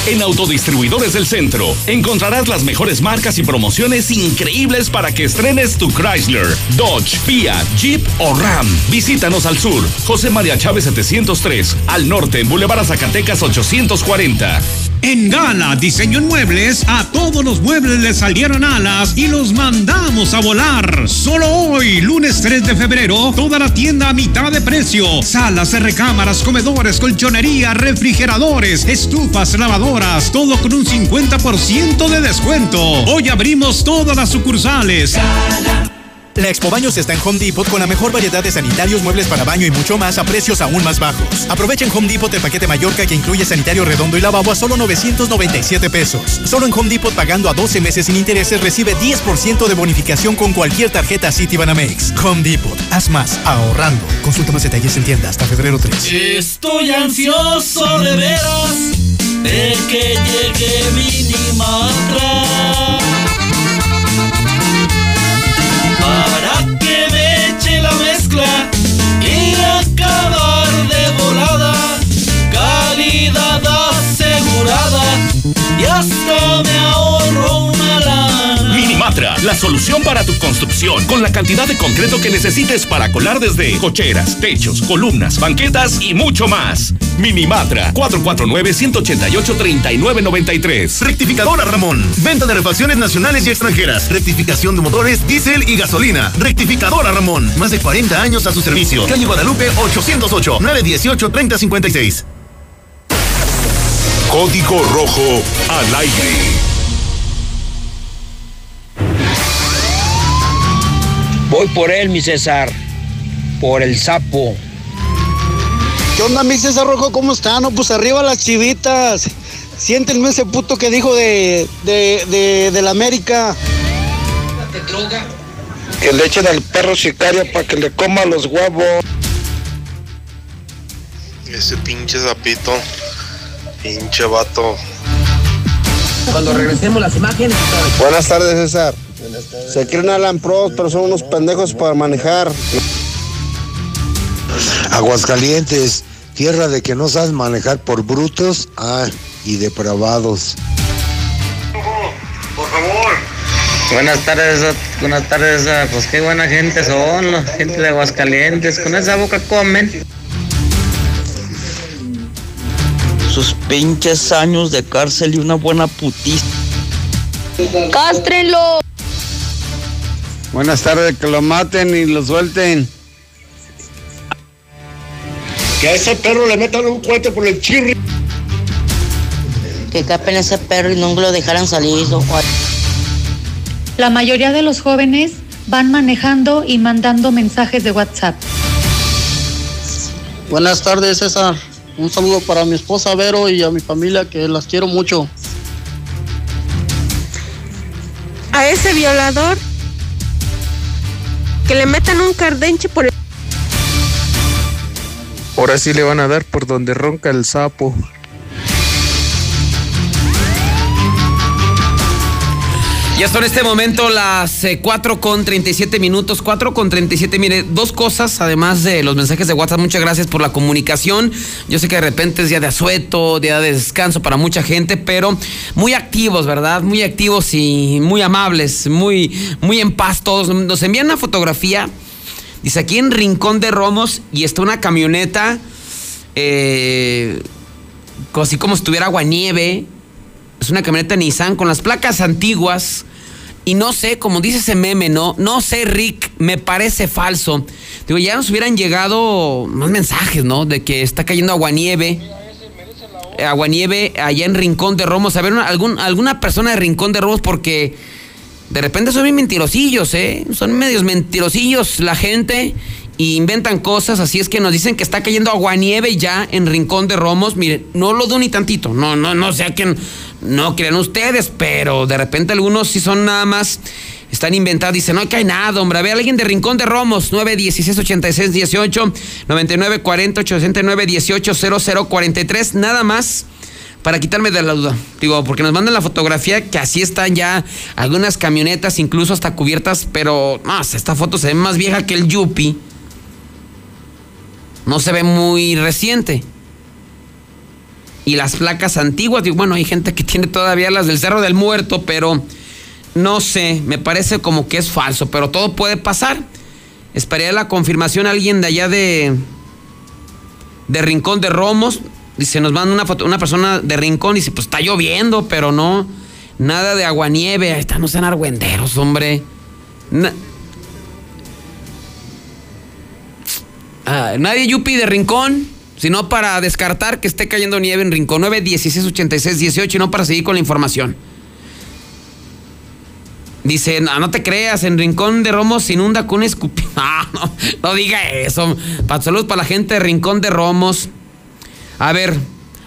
En Autodistribuidores del Centro encontrarás las mejores marcas y promociones increíbles para que estrenes tu Chrysler, Dodge, Fiat, Jeep o Ram. Visítanos al sur, José María Chávez 703, al norte en Boulevard Zacatecas 840. En Gala Diseño en Muebles, a todos los muebles les salieron alas y los mandamos a volar. Solo hoy, lunes 3 de febrero, toda la tienda a mitad de precio. Salas recámaras, comedores, colchonería, refrigeradores, estufas, lavadoras, todo con un 50% de descuento. Hoy abrimos todas las sucursales. La Expo Baños está en Home Depot con la mejor variedad de sanitarios, muebles para baño y mucho más a precios aún más bajos. Aprovecha en Home Depot el paquete Mallorca que incluye sanitario redondo y lavabo a solo 997 pesos. Solo en Home Depot pagando a 12 meses sin intereses recibe 10% de bonificación con cualquier tarjeta Citibanamex. Home Depot, haz más ahorrando. Consulta más detalles en tienda hasta febrero 3. Estoy ansioso de veras de que llegue Minimatra para mezcla y acabar de volada, calidad asegurada y hasta me ahorro. La solución para tu construcción, con la cantidad de concreto que necesites para colar desde cocheras, techos, columnas, banquetas y mucho más. Minimatra, 449-188-3993. Rectificadora Ramón. Venta de refacciones nacionales y extranjeras. Rectificación de motores, diésel y gasolina. Rectificadora Ramón. Más de 40 años a su servicio. Calle Guadalupe 808 918 3056. Código Rojo al aire. Voy por él, mi César. Por el sapo. ¿Qué onda, mi César Rojo? ¿Cómo está? No, pues arriba las chivitas. Siéntenme ese puto que dijo de, de, de, de la América. Que le echen al perro sicario para que le coma los huevos. Ese pinche zapito. Pinche vato. Cuando regresemos las imágenes. Buenas tardes, César. Se creen Alan Pros, pero son unos pendejos para manejar. Aguascalientes, tierra de que no sabes manejar por brutos ah, y depravados. Por favor. Buenas tardes, buenas tardes, pues qué buena gente son, la gente de Aguascalientes, con esa boca comen. Sus pinches años de cárcel y una buena putiza. ¡Cástrenlo! Buenas tardes, que lo maten y lo suelten. Que a ese perro le metan un cohete por el chirri. Que capen ese perro y no lo dejaran salir. La mayoría de los jóvenes van manejando y mandando mensajes de WhatsApp. Buenas tardes, César. Un saludo para mi esposa Vero y a mi familia que las quiero mucho. A ese violador que le metan un cardenche por el... Ahora sí le van a dar por donde ronca el sapo. Ya son en este momento las eh, 4 con 37 minutos, 4 con 37. Mire, dos cosas, además de los mensajes de WhatsApp, muchas gracias por la comunicación. Yo sé que de repente es día de asueto, día de descanso para mucha gente, pero muy activos, ¿verdad? Muy activos y muy amables, muy, muy en paz todos. Nos envían una fotografía, dice aquí en Rincón de Romos, y está una camioneta, eh, así como si estuviera aguanieve. Es una camioneta Nissan con las placas antiguas. Y no sé, como dice ese meme, ¿no? No sé, Rick, me parece falso. Digo, ya nos hubieran llegado más mensajes, ¿no? De que está cayendo aguanieve. Aguanieve allá en Rincón de Romos. A ver, algún, alguna persona de Rincón de Romos, porque de repente son bien mentirosillos, ¿eh? Son medios mentirosillos la gente y inventan cosas, así es que nos dicen que está cayendo aguanieve ya en Rincón de Romos. Miren, no lo dudo ni tantito, no, no, no sé a quién, no crean ustedes, pero de repente algunos sí son nada más, están inventados, dicen, no cae nada, hombre, a alguien de Rincón de Romos, 9 16 86 18, 99 40 89 18 00 43, nada más para quitarme de la duda. Digo, porque nos mandan la fotografía que así están ya algunas camionetas, incluso hasta cubiertas, pero no, esta foto se ve más vieja que el Yupi. No se ve muy reciente. Y las placas antiguas, digo, bueno, hay gente que tiene todavía las del Cerro del Muerto, pero no sé, me parece como que es falso, pero todo puede pasar. Esperaría la confirmación alguien de allá de de Rincón de Romos. Dice, nos manda una foto, una persona de Rincón y dice, pues está lloviendo, pero no, nada de aguanieve. Ahí están, no sean argüenderos, hombre. Ah, nadie yupi de Rincón, sino para descartar que esté cayendo nieve en Rincón 9, 16, 86, 18 y no para seguir con la información. Dice, no, no te creas, en Rincón de Romos se inunda con escupi. [LAUGHS] Ah, no, no diga eso. Saludos para la gente de Rincón de Romos. A ver,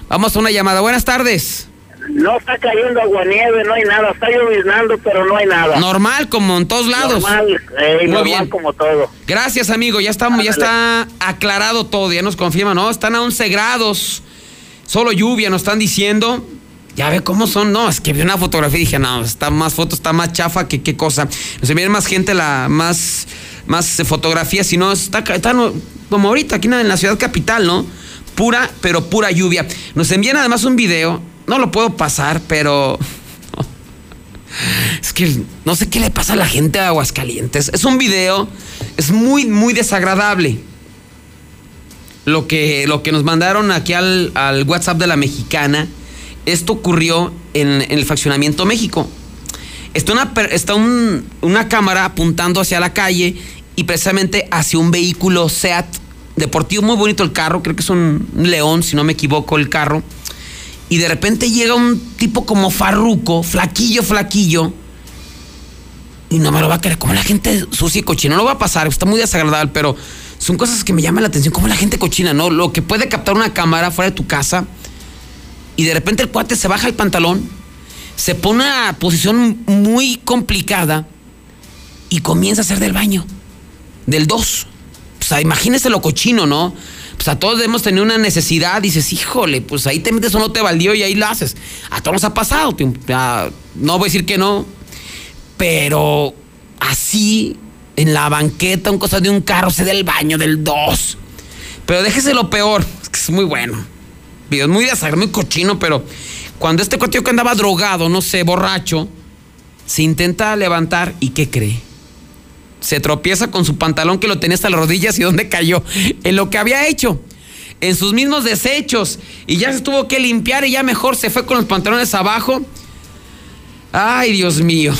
vamos a una llamada. Buenas tardes. No está cayendo aguanieve, no hay nada. Está lloviznando, pero no hay nada. Normal, como en todos lados. Normal, eh, Muy normal bien. como todo. Gracias, amigo. Ya estamos, ya está aclarado todo. Ya nos confirma, ¿no? Están a 11 grados. Solo lluvia, nos están diciendo. Ya ve cómo son. No, es que vi una fotografía y dije, no, está más fotos, está más chafa que qué cosa. Nos envían más gente, la más, más eh, fotografías. Si no, está, está como ahorita aquí en la ciudad capital, ¿no? Pura, pero pura lluvia. Nos envían además un video. No lo puedo pasar, pero Es que no sé qué le pasa a la gente de Aguascalientes. Es un video, es muy, muy desagradable. Lo que, lo que nos mandaron aquí al, al WhatsApp de la mexicana, esto ocurrió en, el fraccionamiento México. Está, una, está un- una cámara apuntando hacia la calle y precisamente hacia un vehículo SEAT deportivo, muy bonito el carro, creo que es un león, si no me equivoco, el carro. Y de repente llega un tipo como farruco, flaquillo, flaquillo. Y no me lo va a querer. Como la gente sucia y cochina. No lo va a pasar, está muy desagradable, pero son cosas que me llaman la atención. Como la gente cochina, ¿no? Lo que puede captar una cámara fuera de tu casa. Y de repente el cuate se baja el pantalón, se pone en una posición muy complicada y comienza a hacer del baño. Del 2. O sea, imagínese lo cochino, ¿no? Pues a todos hemos tenido una necesidad, dices, híjole, pues ahí te metes o no te valió y ahí lo haces. A todos nos ha pasado, no voy a decir que no, pero así, en la banqueta, un cosa de un carro, se del baño del 2. Pero déjese lo peor, es que es muy bueno. Video muy desagradable, muy cochino, pero cuando este cotillo que andaba drogado, no sé, borracho, se intenta levantar y ¿qué cree? Se tropieza con su pantalón que lo tenía hasta las rodillas y ¿dónde cayó? En lo que había hecho. En sus mismos desechos. Y ya se tuvo que limpiar y ya mejor se fue con los pantalones abajo. Ay, Dios mío.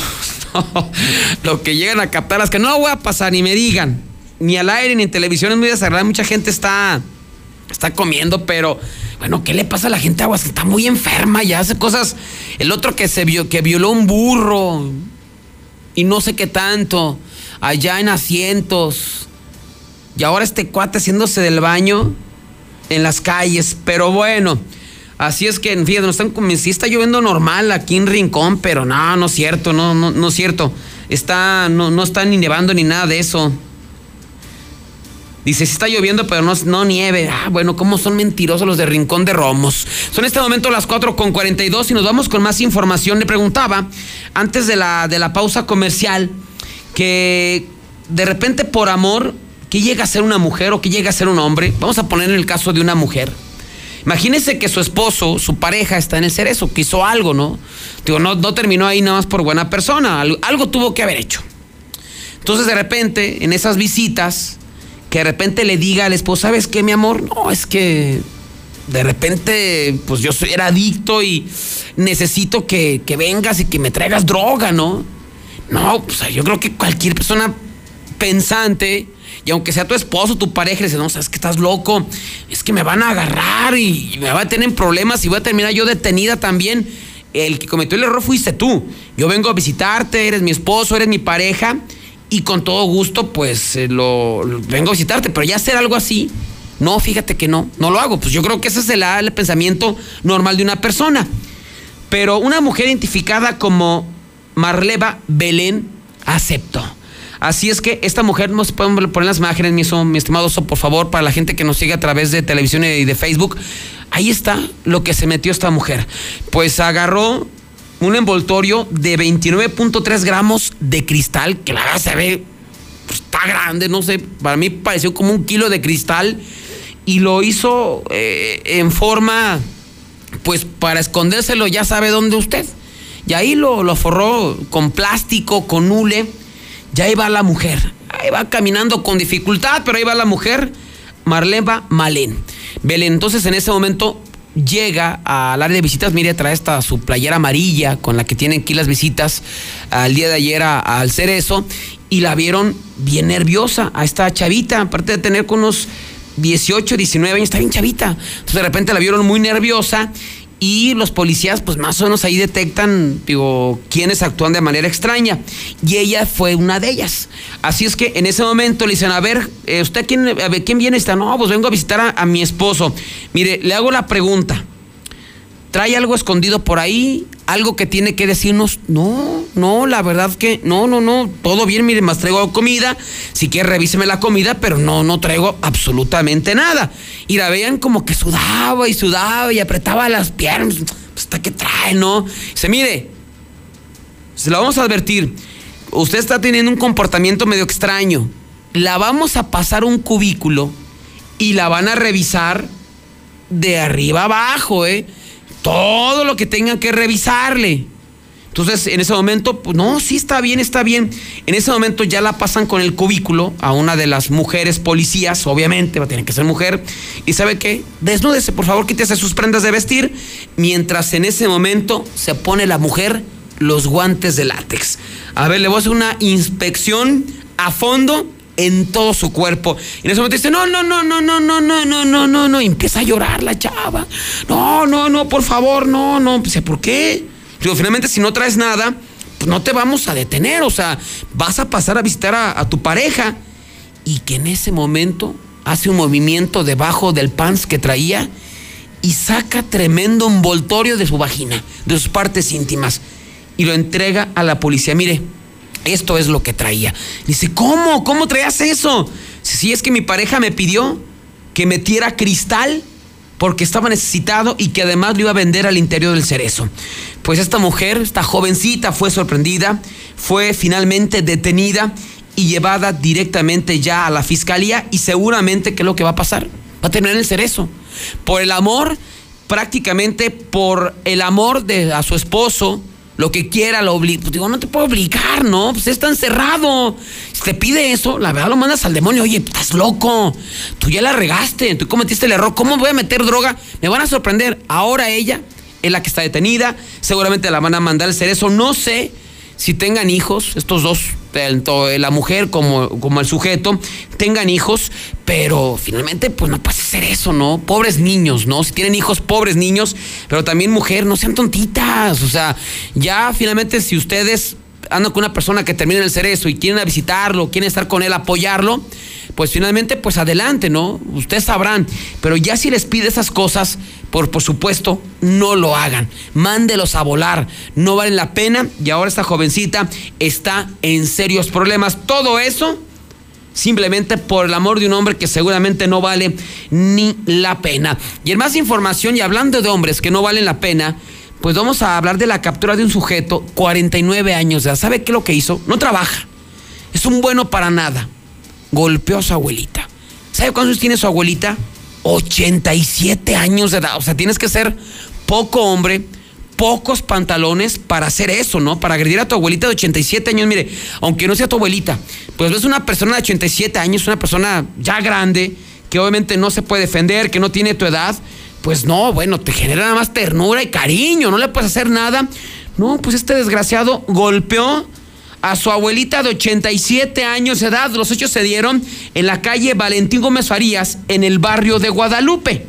[LAUGHS] lo que llegan a captar las que no voy a pasar ni me digan. Ni al aire ni en televisión es muy desagradable. Mucha gente está, está comiendo, pero bueno, ¿qué le pasa a la gente aguas? Está muy enferma y hace cosas. El otro que se vio, que violó un burro y no sé qué tanto. Allá en asientos. Y ahora este cuate haciéndose del baño en las calles. Pero bueno, así es que, fíjate, no están como sí está lloviendo normal aquí en Rincón, pero no, no es cierto, no, no, no es cierto. Está, no, no está ni nevando ni nada de eso. Dice, sí está lloviendo, pero no, no nieve. Ah, bueno, cómo son mentirosos los de Rincón de Romos. Son en este momento las 4 con 42 y nos vamos con más información. Le preguntaba, antes de la, de la pausa comercial, que de repente por amor, que llega a ser una mujer o que llega a ser un hombre? Vamos a poner en el caso de una mujer. Imagínese que su esposo, su pareja, está en el cerezo, que hizo algo, ¿no? Digo, no, no terminó ahí nada más por buena persona, algo, algo tuvo que haber hecho. Entonces, de repente, en esas visitas, que de repente le diga al esposo, ¿sabes qué, mi amor? No, es que de repente, pues yo soy, era adicto y necesito que, que vengas y que me traigas droga, ¿no? No, pues yo creo que cualquier persona pensante, y aunque sea tu esposo, tu pareja, le dice, no, sabes que estás loco, es que me van a agarrar y me va a tener problemas y voy a terminar yo detenida también. El que cometió el error fuiste tú. Yo vengo a visitarte, eres mi esposo, eres mi pareja, y con todo gusto, pues eh, lo, vengo a visitarte, pero ya hacer algo así, no, fíjate que no, no lo hago. Pues yo creo que ese es el pensamiento normal de una persona. Pero una mujer identificada como Marleva Belén aceptó. Así es que esta mujer, nos pueden poner las imágenes, mi estimado Oso, por favor, para la gente que nos sigue a través de televisión y de Facebook. Ahí está lo que se metió esta mujer. Pues agarró un envoltorio de 29.3 gramos de cristal, que la verdad se ve, pues, está grande, no sé, para mí pareció como un kilo de cristal, y lo hizo eh, en forma, pues para escondérselo, ya sabe dónde usted. Y ahí lo, lo forró con plástico, con hule. Ya ahí va la mujer. Ahí va caminando con dificultad, pero ahí va la mujer, Marleva Malén. Belén, entonces en ese momento llega al área de visitas, mire, trae esta su playera amarilla con la que tienen aquí las visitas al día de ayer al cerezo y la vieron bien nerviosa a esta chavita, aparte de tener con unos 18, 19 años, está bien chavita. Entonces de repente la vieron muy nerviosa y los policías pues más o menos ahí detectan, digo, quienes actúan de manera extraña. Y ella fue una de ellas. Así es que en ese momento le dicen, a ver, eh, ¿usted quién, a ver, quién viene? Está, no, pues vengo a visitar a, a mi esposo. Mire, le hago la pregunta. ¿Trae algo escondido por ahí? ¿Algo que tiene que decirnos? No, no, la verdad que no, no, no, todo bien, mire, más traigo comida, si quiere revíseme la comida, pero no, no traigo absolutamente nada. Y la veían como que sudaba y sudaba y apretaba las piernas, pues, hasta que trae, ¿no? Dice, mire, se lo vamos a advertir, usted está teniendo un comportamiento medio extraño, la vamos a pasar un cubículo y la van a revisar de arriba abajo, ¿eh? Todo lo que tengan que revisarle. Entonces, en ese momento, pues no, sí está bien, está bien. En ese momento ya la pasan con el cubículo a una de las mujeres policías, obviamente, va a tener que ser mujer. Y sabe qué, desnúdese, por favor, quítese sus prendas de vestir. Mientras en ese momento se pone la mujer los guantes de látex. A ver, le voy a hacer una inspección a fondo en todo su cuerpo. Y en ese momento dice, no, no, no, no, no, no, no, no, no, no, no. Empieza a llorar la chava. No, no, no, por favor, no, no. Dice, ¿por qué? Digo, finalmente, si no traes nada, pues no te vamos a detener. O sea, vas a pasar a visitar a, a tu pareja. Y que en ese momento hace un movimiento debajo del pants que traía y saca tremendo envoltorio de su vagina, de sus partes íntimas, y lo entrega a la policía. Mire, esto es lo que traía. Dice, ¿cómo? ¿Cómo traías eso? Si es que mi pareja me pidió que metiera cristal porque estaba necesitado y que además lo iba a vender al interior del cerezo. Pues esta mujer, esta jovencita, fue sorprendida, fue finalmente detenida y llevada directamente ya a la fiscalía y seguramente ¿qué es lo que va a pasar? Va a terminar el cerezo. Por el amor, prácticamente por el amor de a su esposo, lo que quiera, lo obliga. Pues digo, no te puedo obligar, ¿no? Pues está encerrado. Si te pide eso, la verdad lo mandas al demonio. Oye, estás loco. Tú ya la regaste, tú cometiste el error. ¿Cómo voy a meter droga? Me van a sorprender. Ahora ella es la que está detenida. Seguramente la van a mandar al cerezo. No sé si tengan hijos, estos dos, tanto la mujer como, como el sujeto, tengan hijos, pero finalmente pues no puede ser eso, ¿no? Pobres niños, ¿no? Si tienen hijos, pobres niños, pero también mujer, no sean tontitas, o sea, ya finalmente si ustedes andan con una persona que termina el cerezo y quieren visitarlo, quieren estar con él, apoyarlo, pues finalmente, pues adelante, ¿no? Ustedes sabrán. Pero ya si les pide esas cosas, por, por supuesto, no lo hagan. Mándelos a volar. No valen la pena. Y ahora esta jovencita está en serios problemas. Todo eso simplemente por el amor de un hombre que seguramente no vale ni la pena. Y en más información, y hablando de hombres que no valen la pena, pues vamos a hablar de la captura de un sujeto, 49 años de edad. ¿Sabe qué es lo que hizo? No trabaja. Es un bueno para nada golpeó a su abuelita. ¿Sabe cuántos tiene su abuelita? 87 años de edad. O sea, tienes que ser poco hombre, pocos pantalones para hacer eso, ¿no? Para agredir a tu abuelita de 87 años. Mire, aunque no sea tu abuelita, pues ves una persona de 87 años, una persona ya grande, que obviamente no se puede defender, que no tiene tu edad. Pues no, bueno, te genera nada más ternura y cariño, no le puedes hacer nada. No, pues este desgraciado golpeó a su abuelita de 87 años de edad. Los hechos se dieron en la calle Valentín Gómez Farías, en el barrio de Guadalupe.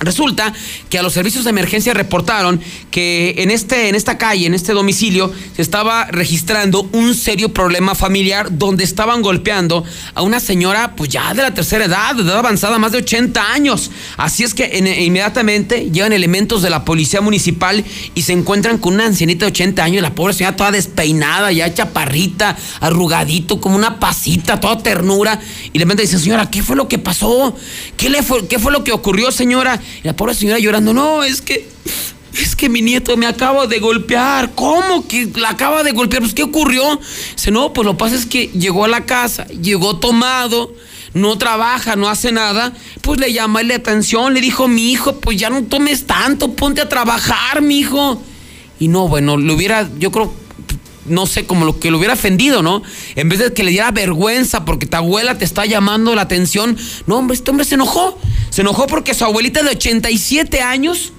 Resulta que a los servicios de emergencia reportaron que en, este, en esta calle, en este domicilio, se estaba registrando un serio problema familiar donde estaban golpeando a una señora, pues ya de la tercera edad, de edad avanzada, más de 80 años. Así es que inmediatamente llegan elementos de la policía municipal y se encuentran con una ancianita de 80 años, la pobre señora toda despeinada, ya chaparrita, arrugadito, como una pasita, toda ternura. Y le dice, señora, ¿qué fue lo que pasó? ¿Qué, le fue, ¿Qué fue lo que ocurrió, señora? Y la pobre señora llorando, no, es que, es que mi nieto me acaba de golpear. ¿Cómo que la acaba de golpear? Pues, ¿qué ocurrió? Dice, no, pues lo que pasa es que llegó a la casa, llegó tomado, no trabaja, no hace nada. Pues le llamó la atención, le dijo, mi hijo, pues ya no tomes tanto, ponte a trabajar, mi hijo. Y no, bueno, le hubiera, yo creo, no sé, como lo que lo hubiera ofendido, ¿no? En vez de que le diera vergüenza porque tu abuela te está llamando la atención. No, hombre, este hombre se enojó. Se enojó porque su abuelita de 87 años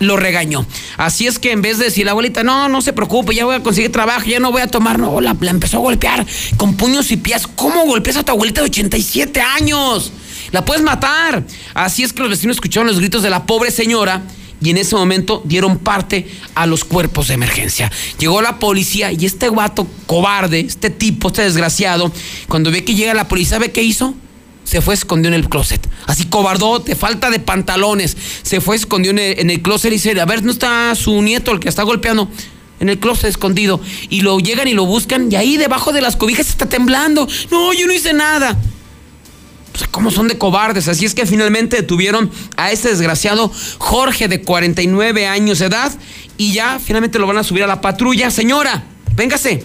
lo regañó. Así es que en vez de decir la abuelita, no, no se preocupe, ya voy a conseguir trabajo, ya no voy a tomar, no, la, la empezó a golpear con puños y pies. ¿Cómo golpeas a tu abuelita de 87 años? La puedes matar. Así es que los vecinos escucharon los gritos de la pobre señora y en ese momento dieron parte a los cuerpos de emergencia. Llegó la policía y este guato cobarde, este tipo, este desgraciado, cuando ve que llega la policía, ¿sabe qué hizo? Se fue escondió en el closet. Así cobardote, falta de pantalones. Se fue escondió en el, en el closet y dice, a ver, ¿no está su nieto el que está golpeando? En el closet escondido. Y lo llegan y lo buscan y ahí debajo de las cobijas está temblando. No, yo no hice nada. ¿Cómo son de cobardes? Así es que finalmente detuvieron a este desgraciado Jorge de 49 años de edad y ya finalmente lo van a subir a la patrulla. Señora, véngase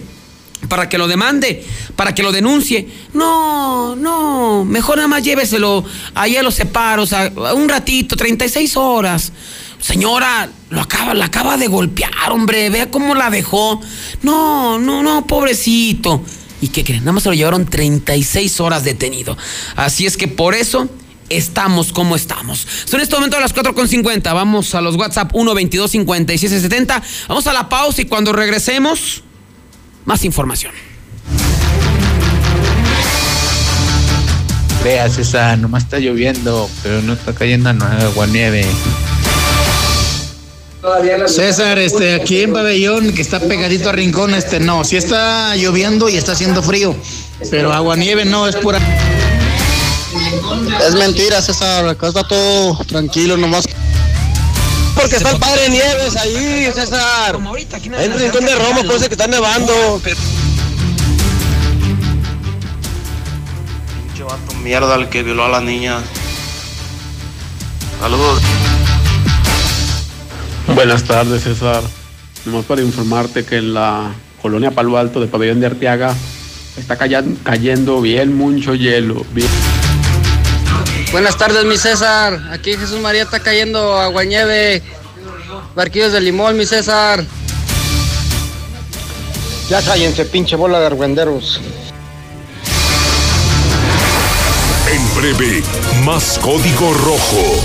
para que lo demande, para que lo denuncie. No, no, mejor nada más lléveselo ahí a los separos, a, un ratito, 36 horas. Señora, lo acaba, la acaba de golpear, hombre. Vea cómo la dejó. No, no, no, pobrecito. ¿Y qué creen? Nada más se lo llevaron 36 horas detenido. Así es que por eso estamos como estamos. Son este momento a las 4.50. Vamos a los WhatsApp 122 5770 Vamos a la pausa y cuando regresemos, más información. Vea, César, nomás está lloviendo, pero no está cayendo agua nieve. César, este, aquí en Pabellón, que está pegadito a Rincón, este, no, sí está lloviendo y está haciendo frío, pero agua nieve no, es pura. Es mentira, César, acá está todo tranquilo nomás. Porque está el padre Nieves ahí, César. Hay un rincón de Roma, por eso que está nevando. Pinche vato mierda el que violó a la niña. Saludos. Buenas tardes, César. Nomás para informarte que en la colonia Palo Alto de Pabellón de Arteaga está cayendo, bien mucho hielo. bien- Buenas tardes, mi César. Aquí Jesús María está cayendo aguanieve. Barquillos de limón, mi César. Ya cállense, pinche bola de argüenderos. En breve, más código rojo.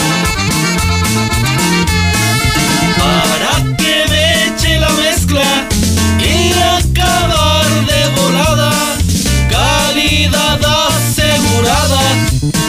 mezcla y acabar de volada. Calidad asegurada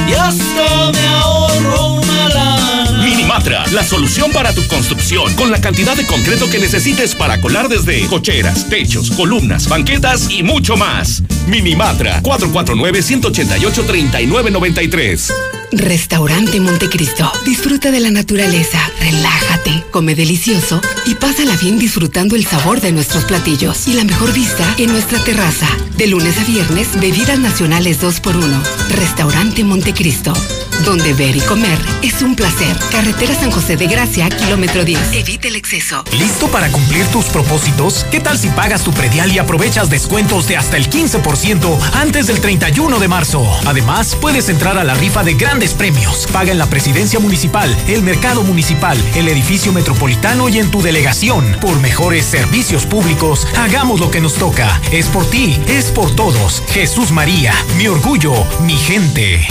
y hasta me ahorro una lana. Minimatra, la solución para tu construcción, con la cantidad de concreto que necesites para colar desde cocheras, techos, columnas, banquetas y mucho más. Minimatra, 449-188-3993. Restaurante Montecristo. Disfruta de la naturaleza, relájate, come delicioso y pásala bien disfrutando el sabor de nuestros platillos y la mejor vista en nuestra terraza. De lunes a viernes, bebidas nacionales 2x1. Restaurante Montecristo. Donde ver y comer es un placer. Carretera San José de Gracia, kilómetro 10. Evite el exceso. ¿Listo para cumplir tus propósitos? ¿Qué tal si pagas tu predial y aprovechas descuentos de hasta el 15% antes del 31 de marzo? Además, puedes entrar a la rifa de grandes premios. Paga en la presidencia municipal, el mercado municipal, el edificio metropolitano y en tu delegación. Por mejores servicios públicos, hagamos lo que nos toca. Es por ti, es por todos. Jesús María, mi orgullo, mi gente.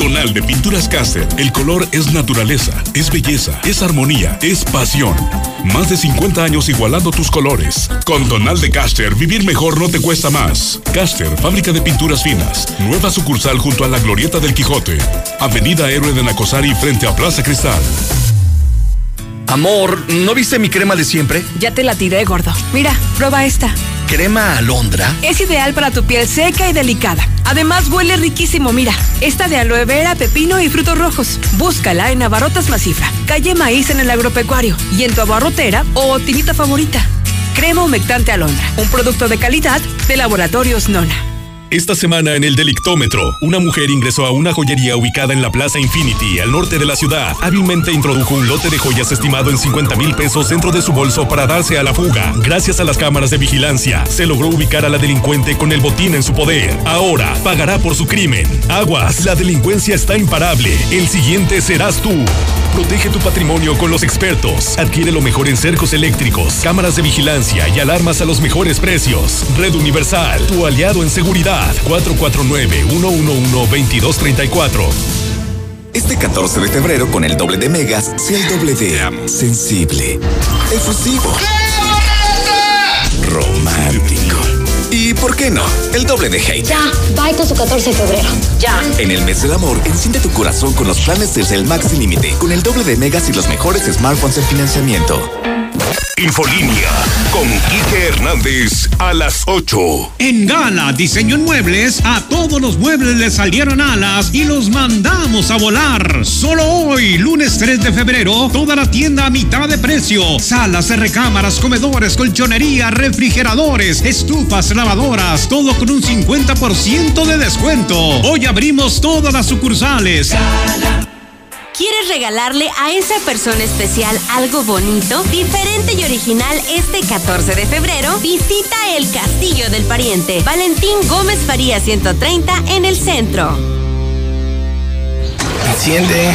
Tonal de Pinturas Caster. El color es naturaleza, es belleza, es armonía, es pasión. Más de 50 años igualando tus colores. Con Tonal de Caster, vivir mejor no te cuesta más. Caster, fábrica de pinturas finas. Nueva sucursal junto a la Glorieta del Quijote. Avenida Héroe de Nacosari frente a Plaza Cristal. Amor, ¿no viste mi crema de siempre? Ya te la tiré, gordo. Mira, prueba esta. ¿Crema alondra? Es ideal para tu piel seca y delicada. Además huele riquísimo, mira. Esta de aloe vera, pepino y frutos rojos. Búscala en Abarrotas Masifra, calle Maíz en el agropecuario y en tu abarrotera o tinita favorita. Crema humectante alondra, un producto de calidad de Laboratorios Nona. Esta semana en el Delictómetro, una mujer ingresó a una joyería ubicada en la Plaza Infinity, al norte de la ciudad. Hábilmente introdujo un lote de joyas estimado en 50 mil pesos dentro de su bolso para darse a la fuga. Gracias a las cámaras de vigilancia, se logró ubicar a la delincuente con el botín en su poder. Ahora pagará por su crimen. Aguas, la delincuencia está imparable. El siguiente serás tú. Protege tu patrimonio con los expertos. Adquiere lo mejor en cercos eléctricos, cámaras de vigilancia y alarmas a los mejores precios. Red Universal, tu aliado en seguridad. 449-111-2234. Este 14 de febrero con el doble de megas, sea el doble de sensible, efusivo, romántico. Y por qué no, el doble de hate. Ya, bye con su 14 de febrero. Ya. En el mes del amor, enciende tu corazón con los planes desde el Max límite, con el doble de megas y los mejores smartphones en financiamiento. Infolínea con Quique Hernández a las 8. En Gala Diseño en Muebles, a todos los muebles les salieron alas y los mandamos a volar. Solo hoy, lunes 3 de febrero, toda la tienda a mitad de precio. Salas de recámaras, comedores, colchonería, refrigeradores, estufas, lavadoras, todo con un 50% de descuento. Hoy abrimos todas las sucursales. ¿Quieres regalarle a esa persona especial algo bonito, diferente y original este 14 de febrero? Visita el Castillo del Pariente, Valentín Gómez Faría 130 en el centro. Enciende.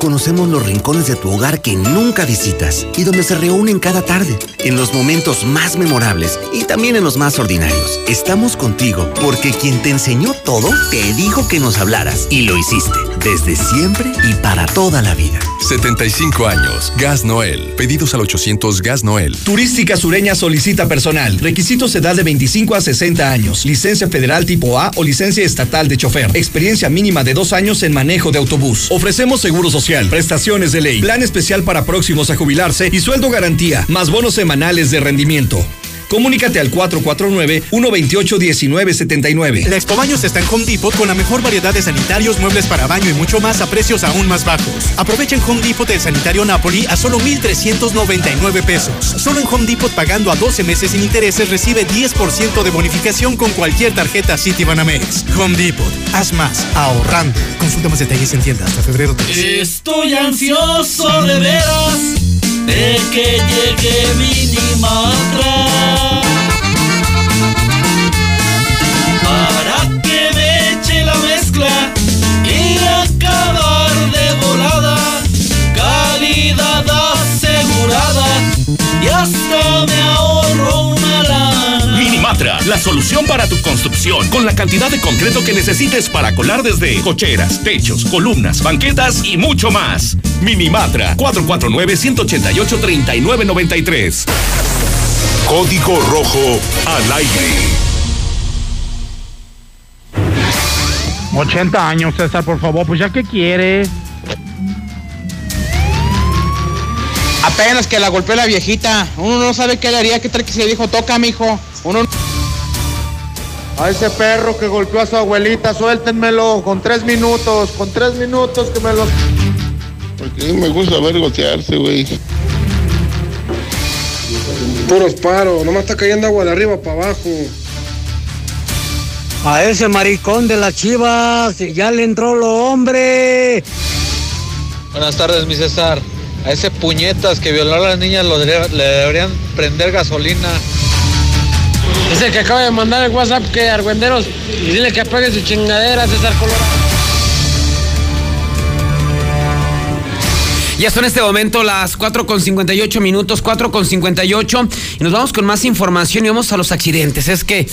Conocemos los rincones de tu hogar que nunca visitas y donde se reúnen cada tarde, en los momentos más memorables y también en los más ordinarios. Estamos contigo porque quien te enseñó todo te dijo que nos hablaras y lo hiciste, desde siempre y para toda la vida. 75 años. Gas Noel. Pedidos al 800 Gas Noel. Turística Sureña solicita personal. Requisitos edad de 25 a 60 años. Licencia federal tipo A o licencia estatal de chofer. Experiencia mínima de dos años en manejo de autobús. Ofrecemos seguro social, prestaciones de ley, plan especial para próximos a jubilarse y sueldo garantía, más bonos semanales de rendimiento. Comunícate al 449-128-1979. La Expo Baños está en Home Depot con la mejor variedad de sanitarios, muebles para baño y mucho más a precios aún más bajos. Aprovecha en Home Depot el sanitario Napoli a solo 1,399 pesos. Solo en Home Depot pagando a 12 meses sin intereses recibe 10% de bonificación con cualquier tarjeta Citibanamex. Home Depot. Haz más ahorrando. Consulta más detalles en tienda hasta febrero 3. Estoy ansioso de veras de que llegue Minimatra para que me eche la mezcla y acabar de volada, calidad asegurada y hasta me ahorro. Minimatra, la solución para tu construcción, con la cantidad de concreto que necesites para colar desde cocheras, techos, columnas, banquetas y mucho más. Minimatra, 449-188-3993. Código Rojo al aire. 80 años, César, por favor, pues ya que quiere. Apenas que la golpeó la viejita. Uno no sabe qué le haría, qué tal que se le dijo, toca, mijo. Uno A ese perro que golpeó a su abuelita, suéltenmelo con tres minutos, con tres minutos que me lo. Porque me gusta ver gotearse, güey. Puros paros, nomás está cayendo agua de arriba para abajo. A ese maricón de las chivas, ya le entró lo hombre. Buenas tardes, mi César. A ese puñetas que violó a las niñas lo le deberían prender gasolina. Es el que acaba de mandar el WhatsApp que Argüenderos y dile que apague su chingadera, César Colorado. Ya son en este momento las 4 con 58 minutos, 4 con 58. Y nos vamos con más información y vamos a los accidentes. Es que,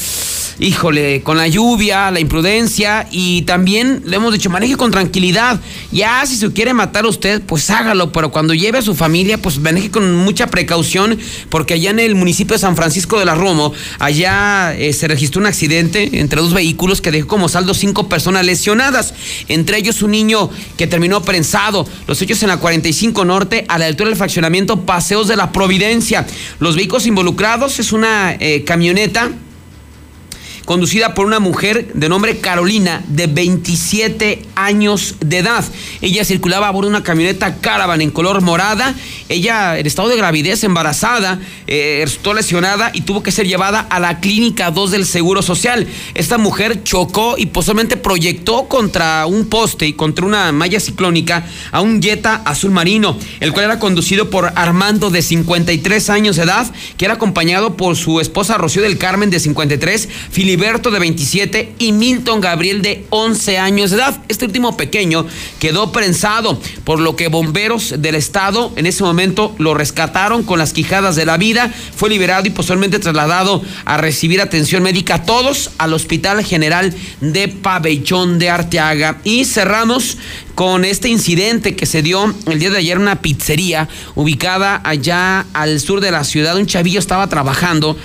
híjole, con la lluvia, la imprudencia y también le hemos dicho, maneje con tranquilidad. Ya si se quiere matar a usted, pues hágalo. Pero cuando lleve a su familia, pues maneje con mucha precaución. Porque allá en el municipio de San Francisco de la Romo, allá eh, se registró un accidente entre dos vehículos que dejó como saldo cinco personas lesionadas. Entre ellos un niño que terminó prensado. Los hechos en la 45 Norte, a la altura del fraccionamiento Paseos de la Providencia. Los vehículos involucrados es una eh, camioneta conducida por una mujer de nombre Carolina, de 27 años de edad. Ella circulaba a bordo de una camioneta Caravan en color morada. Ella, en estado de gravidez, embarazada, eh, resultó lesionada y tuvo que ser llevada a la clínica 2 del Seguro Social. Esta mujer chocó y posiblemente proyectó contra un poste y contra una malla ciclónica a un Jetta azul marino, el cual era conducido por Armando de 53 años de edad, que era acompañado por su esposa Rocío del Carmen de 53, Filiberto Filiberto de 27 y Milton Gabriel de 11 años de edad. Este último pequeño quedó prensado, por lo que bomberos del estado en ese momento lo rescataron con las quijadas de la vida, fue liberado y posteriormente trasladado a recibir atención médica todos al Hospital General de Pabellón de Arteaga. Y cerramos con este incidente que se dio el día de ayer en una pizzería ubicada allá al sur de la ciudad. Un chavillo estaba trabajando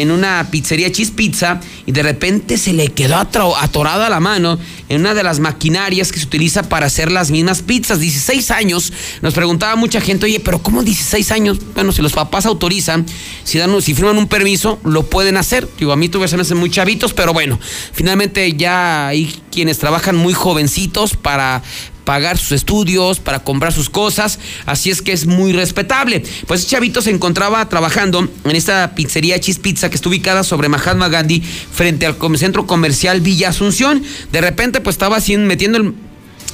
en una pizzería Cheese Pizza y de repente se le quedó atorada la mano en una de las maquinarias que se utiliza para hacer las mismas pizzas. 16 años. Nos preguntaba mucha gente, oye, pero ¿cómo 16 años? Bueno, si los papás autorizan, si, dan, si firman un permiso, lo pueden hacer. Digo, a mí tuve se me hacen muy chavitos, pero bueno, finalmente ya hay quienes trabajan muy jovencitos para pagar sus estudios, para comprar sus cosas, así es que es muy respetable. Pues Chavito se encontraba trabajando en esta pizzería Cheese Pizza que está ubicada sobre Mahatma Gandhi frente al centro comercial Villa Asunción. De repente pues estaba metiendo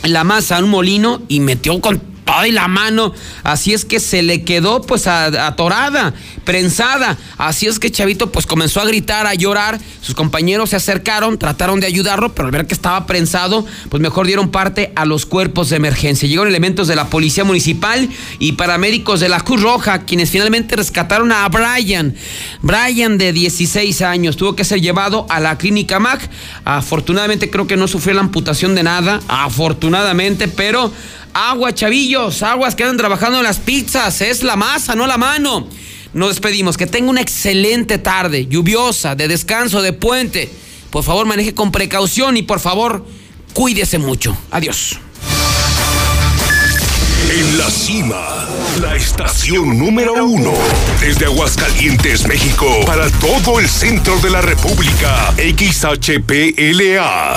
la masa en un molino y metió con ay, la mano. Así es que se le quedó pues atorada, prensada. Así es que Chavito pues comenzó a gritar, a llorar. Sus compañeros se acercaron, trataron de ayudarlo, pero al ver que estaba prensado, pues mejor dieron parte a los cuerpos de emergencia. Llegaron elementos de la Policía Municipal y paramédicos de la Cruz Roja, quienes finalmente rescataron a Brian. Brian de 16 años tuvo que ser llevado a la clínica MAC. Afortunadamente creo que no sufrió la amputación de nada, afortunadamente, pero Agua, chavillos, aguas que andan trabajando en las pizzas. Es la masa, no la mano. Nos despedimos. Que tenga una excelente tarde, lluviosa, de descanso, de puente. Por favor, maneje con precaución y por favor, cuídese mucho. Adiós. En la cima, la estación número uno. Desde Aguascalientes, México, para todo el centro de la República. XHPLA.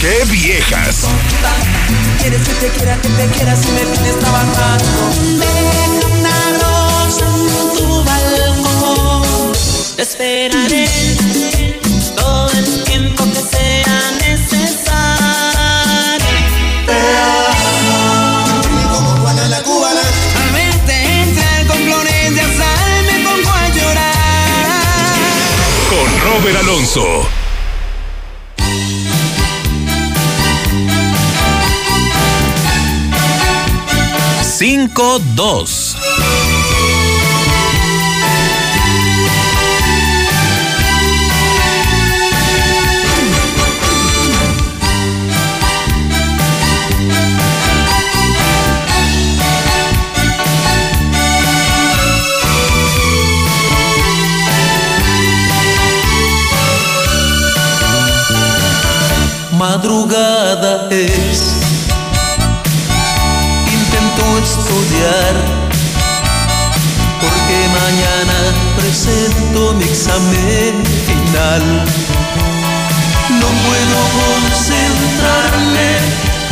¡Qué viejas! Quieres que te quiera, que te quiera si me tienes trabajando. una rosa en tu balcón. Te esperaré todo el tiempo que sea necesario. Te amo. como Juana la cubana. A verte entrar con flores de azar me pongo a llorar. Con Robert Alonso. Cinco dos. madrugada es. Porque mañana presento mi examen final. No puedo concentrarme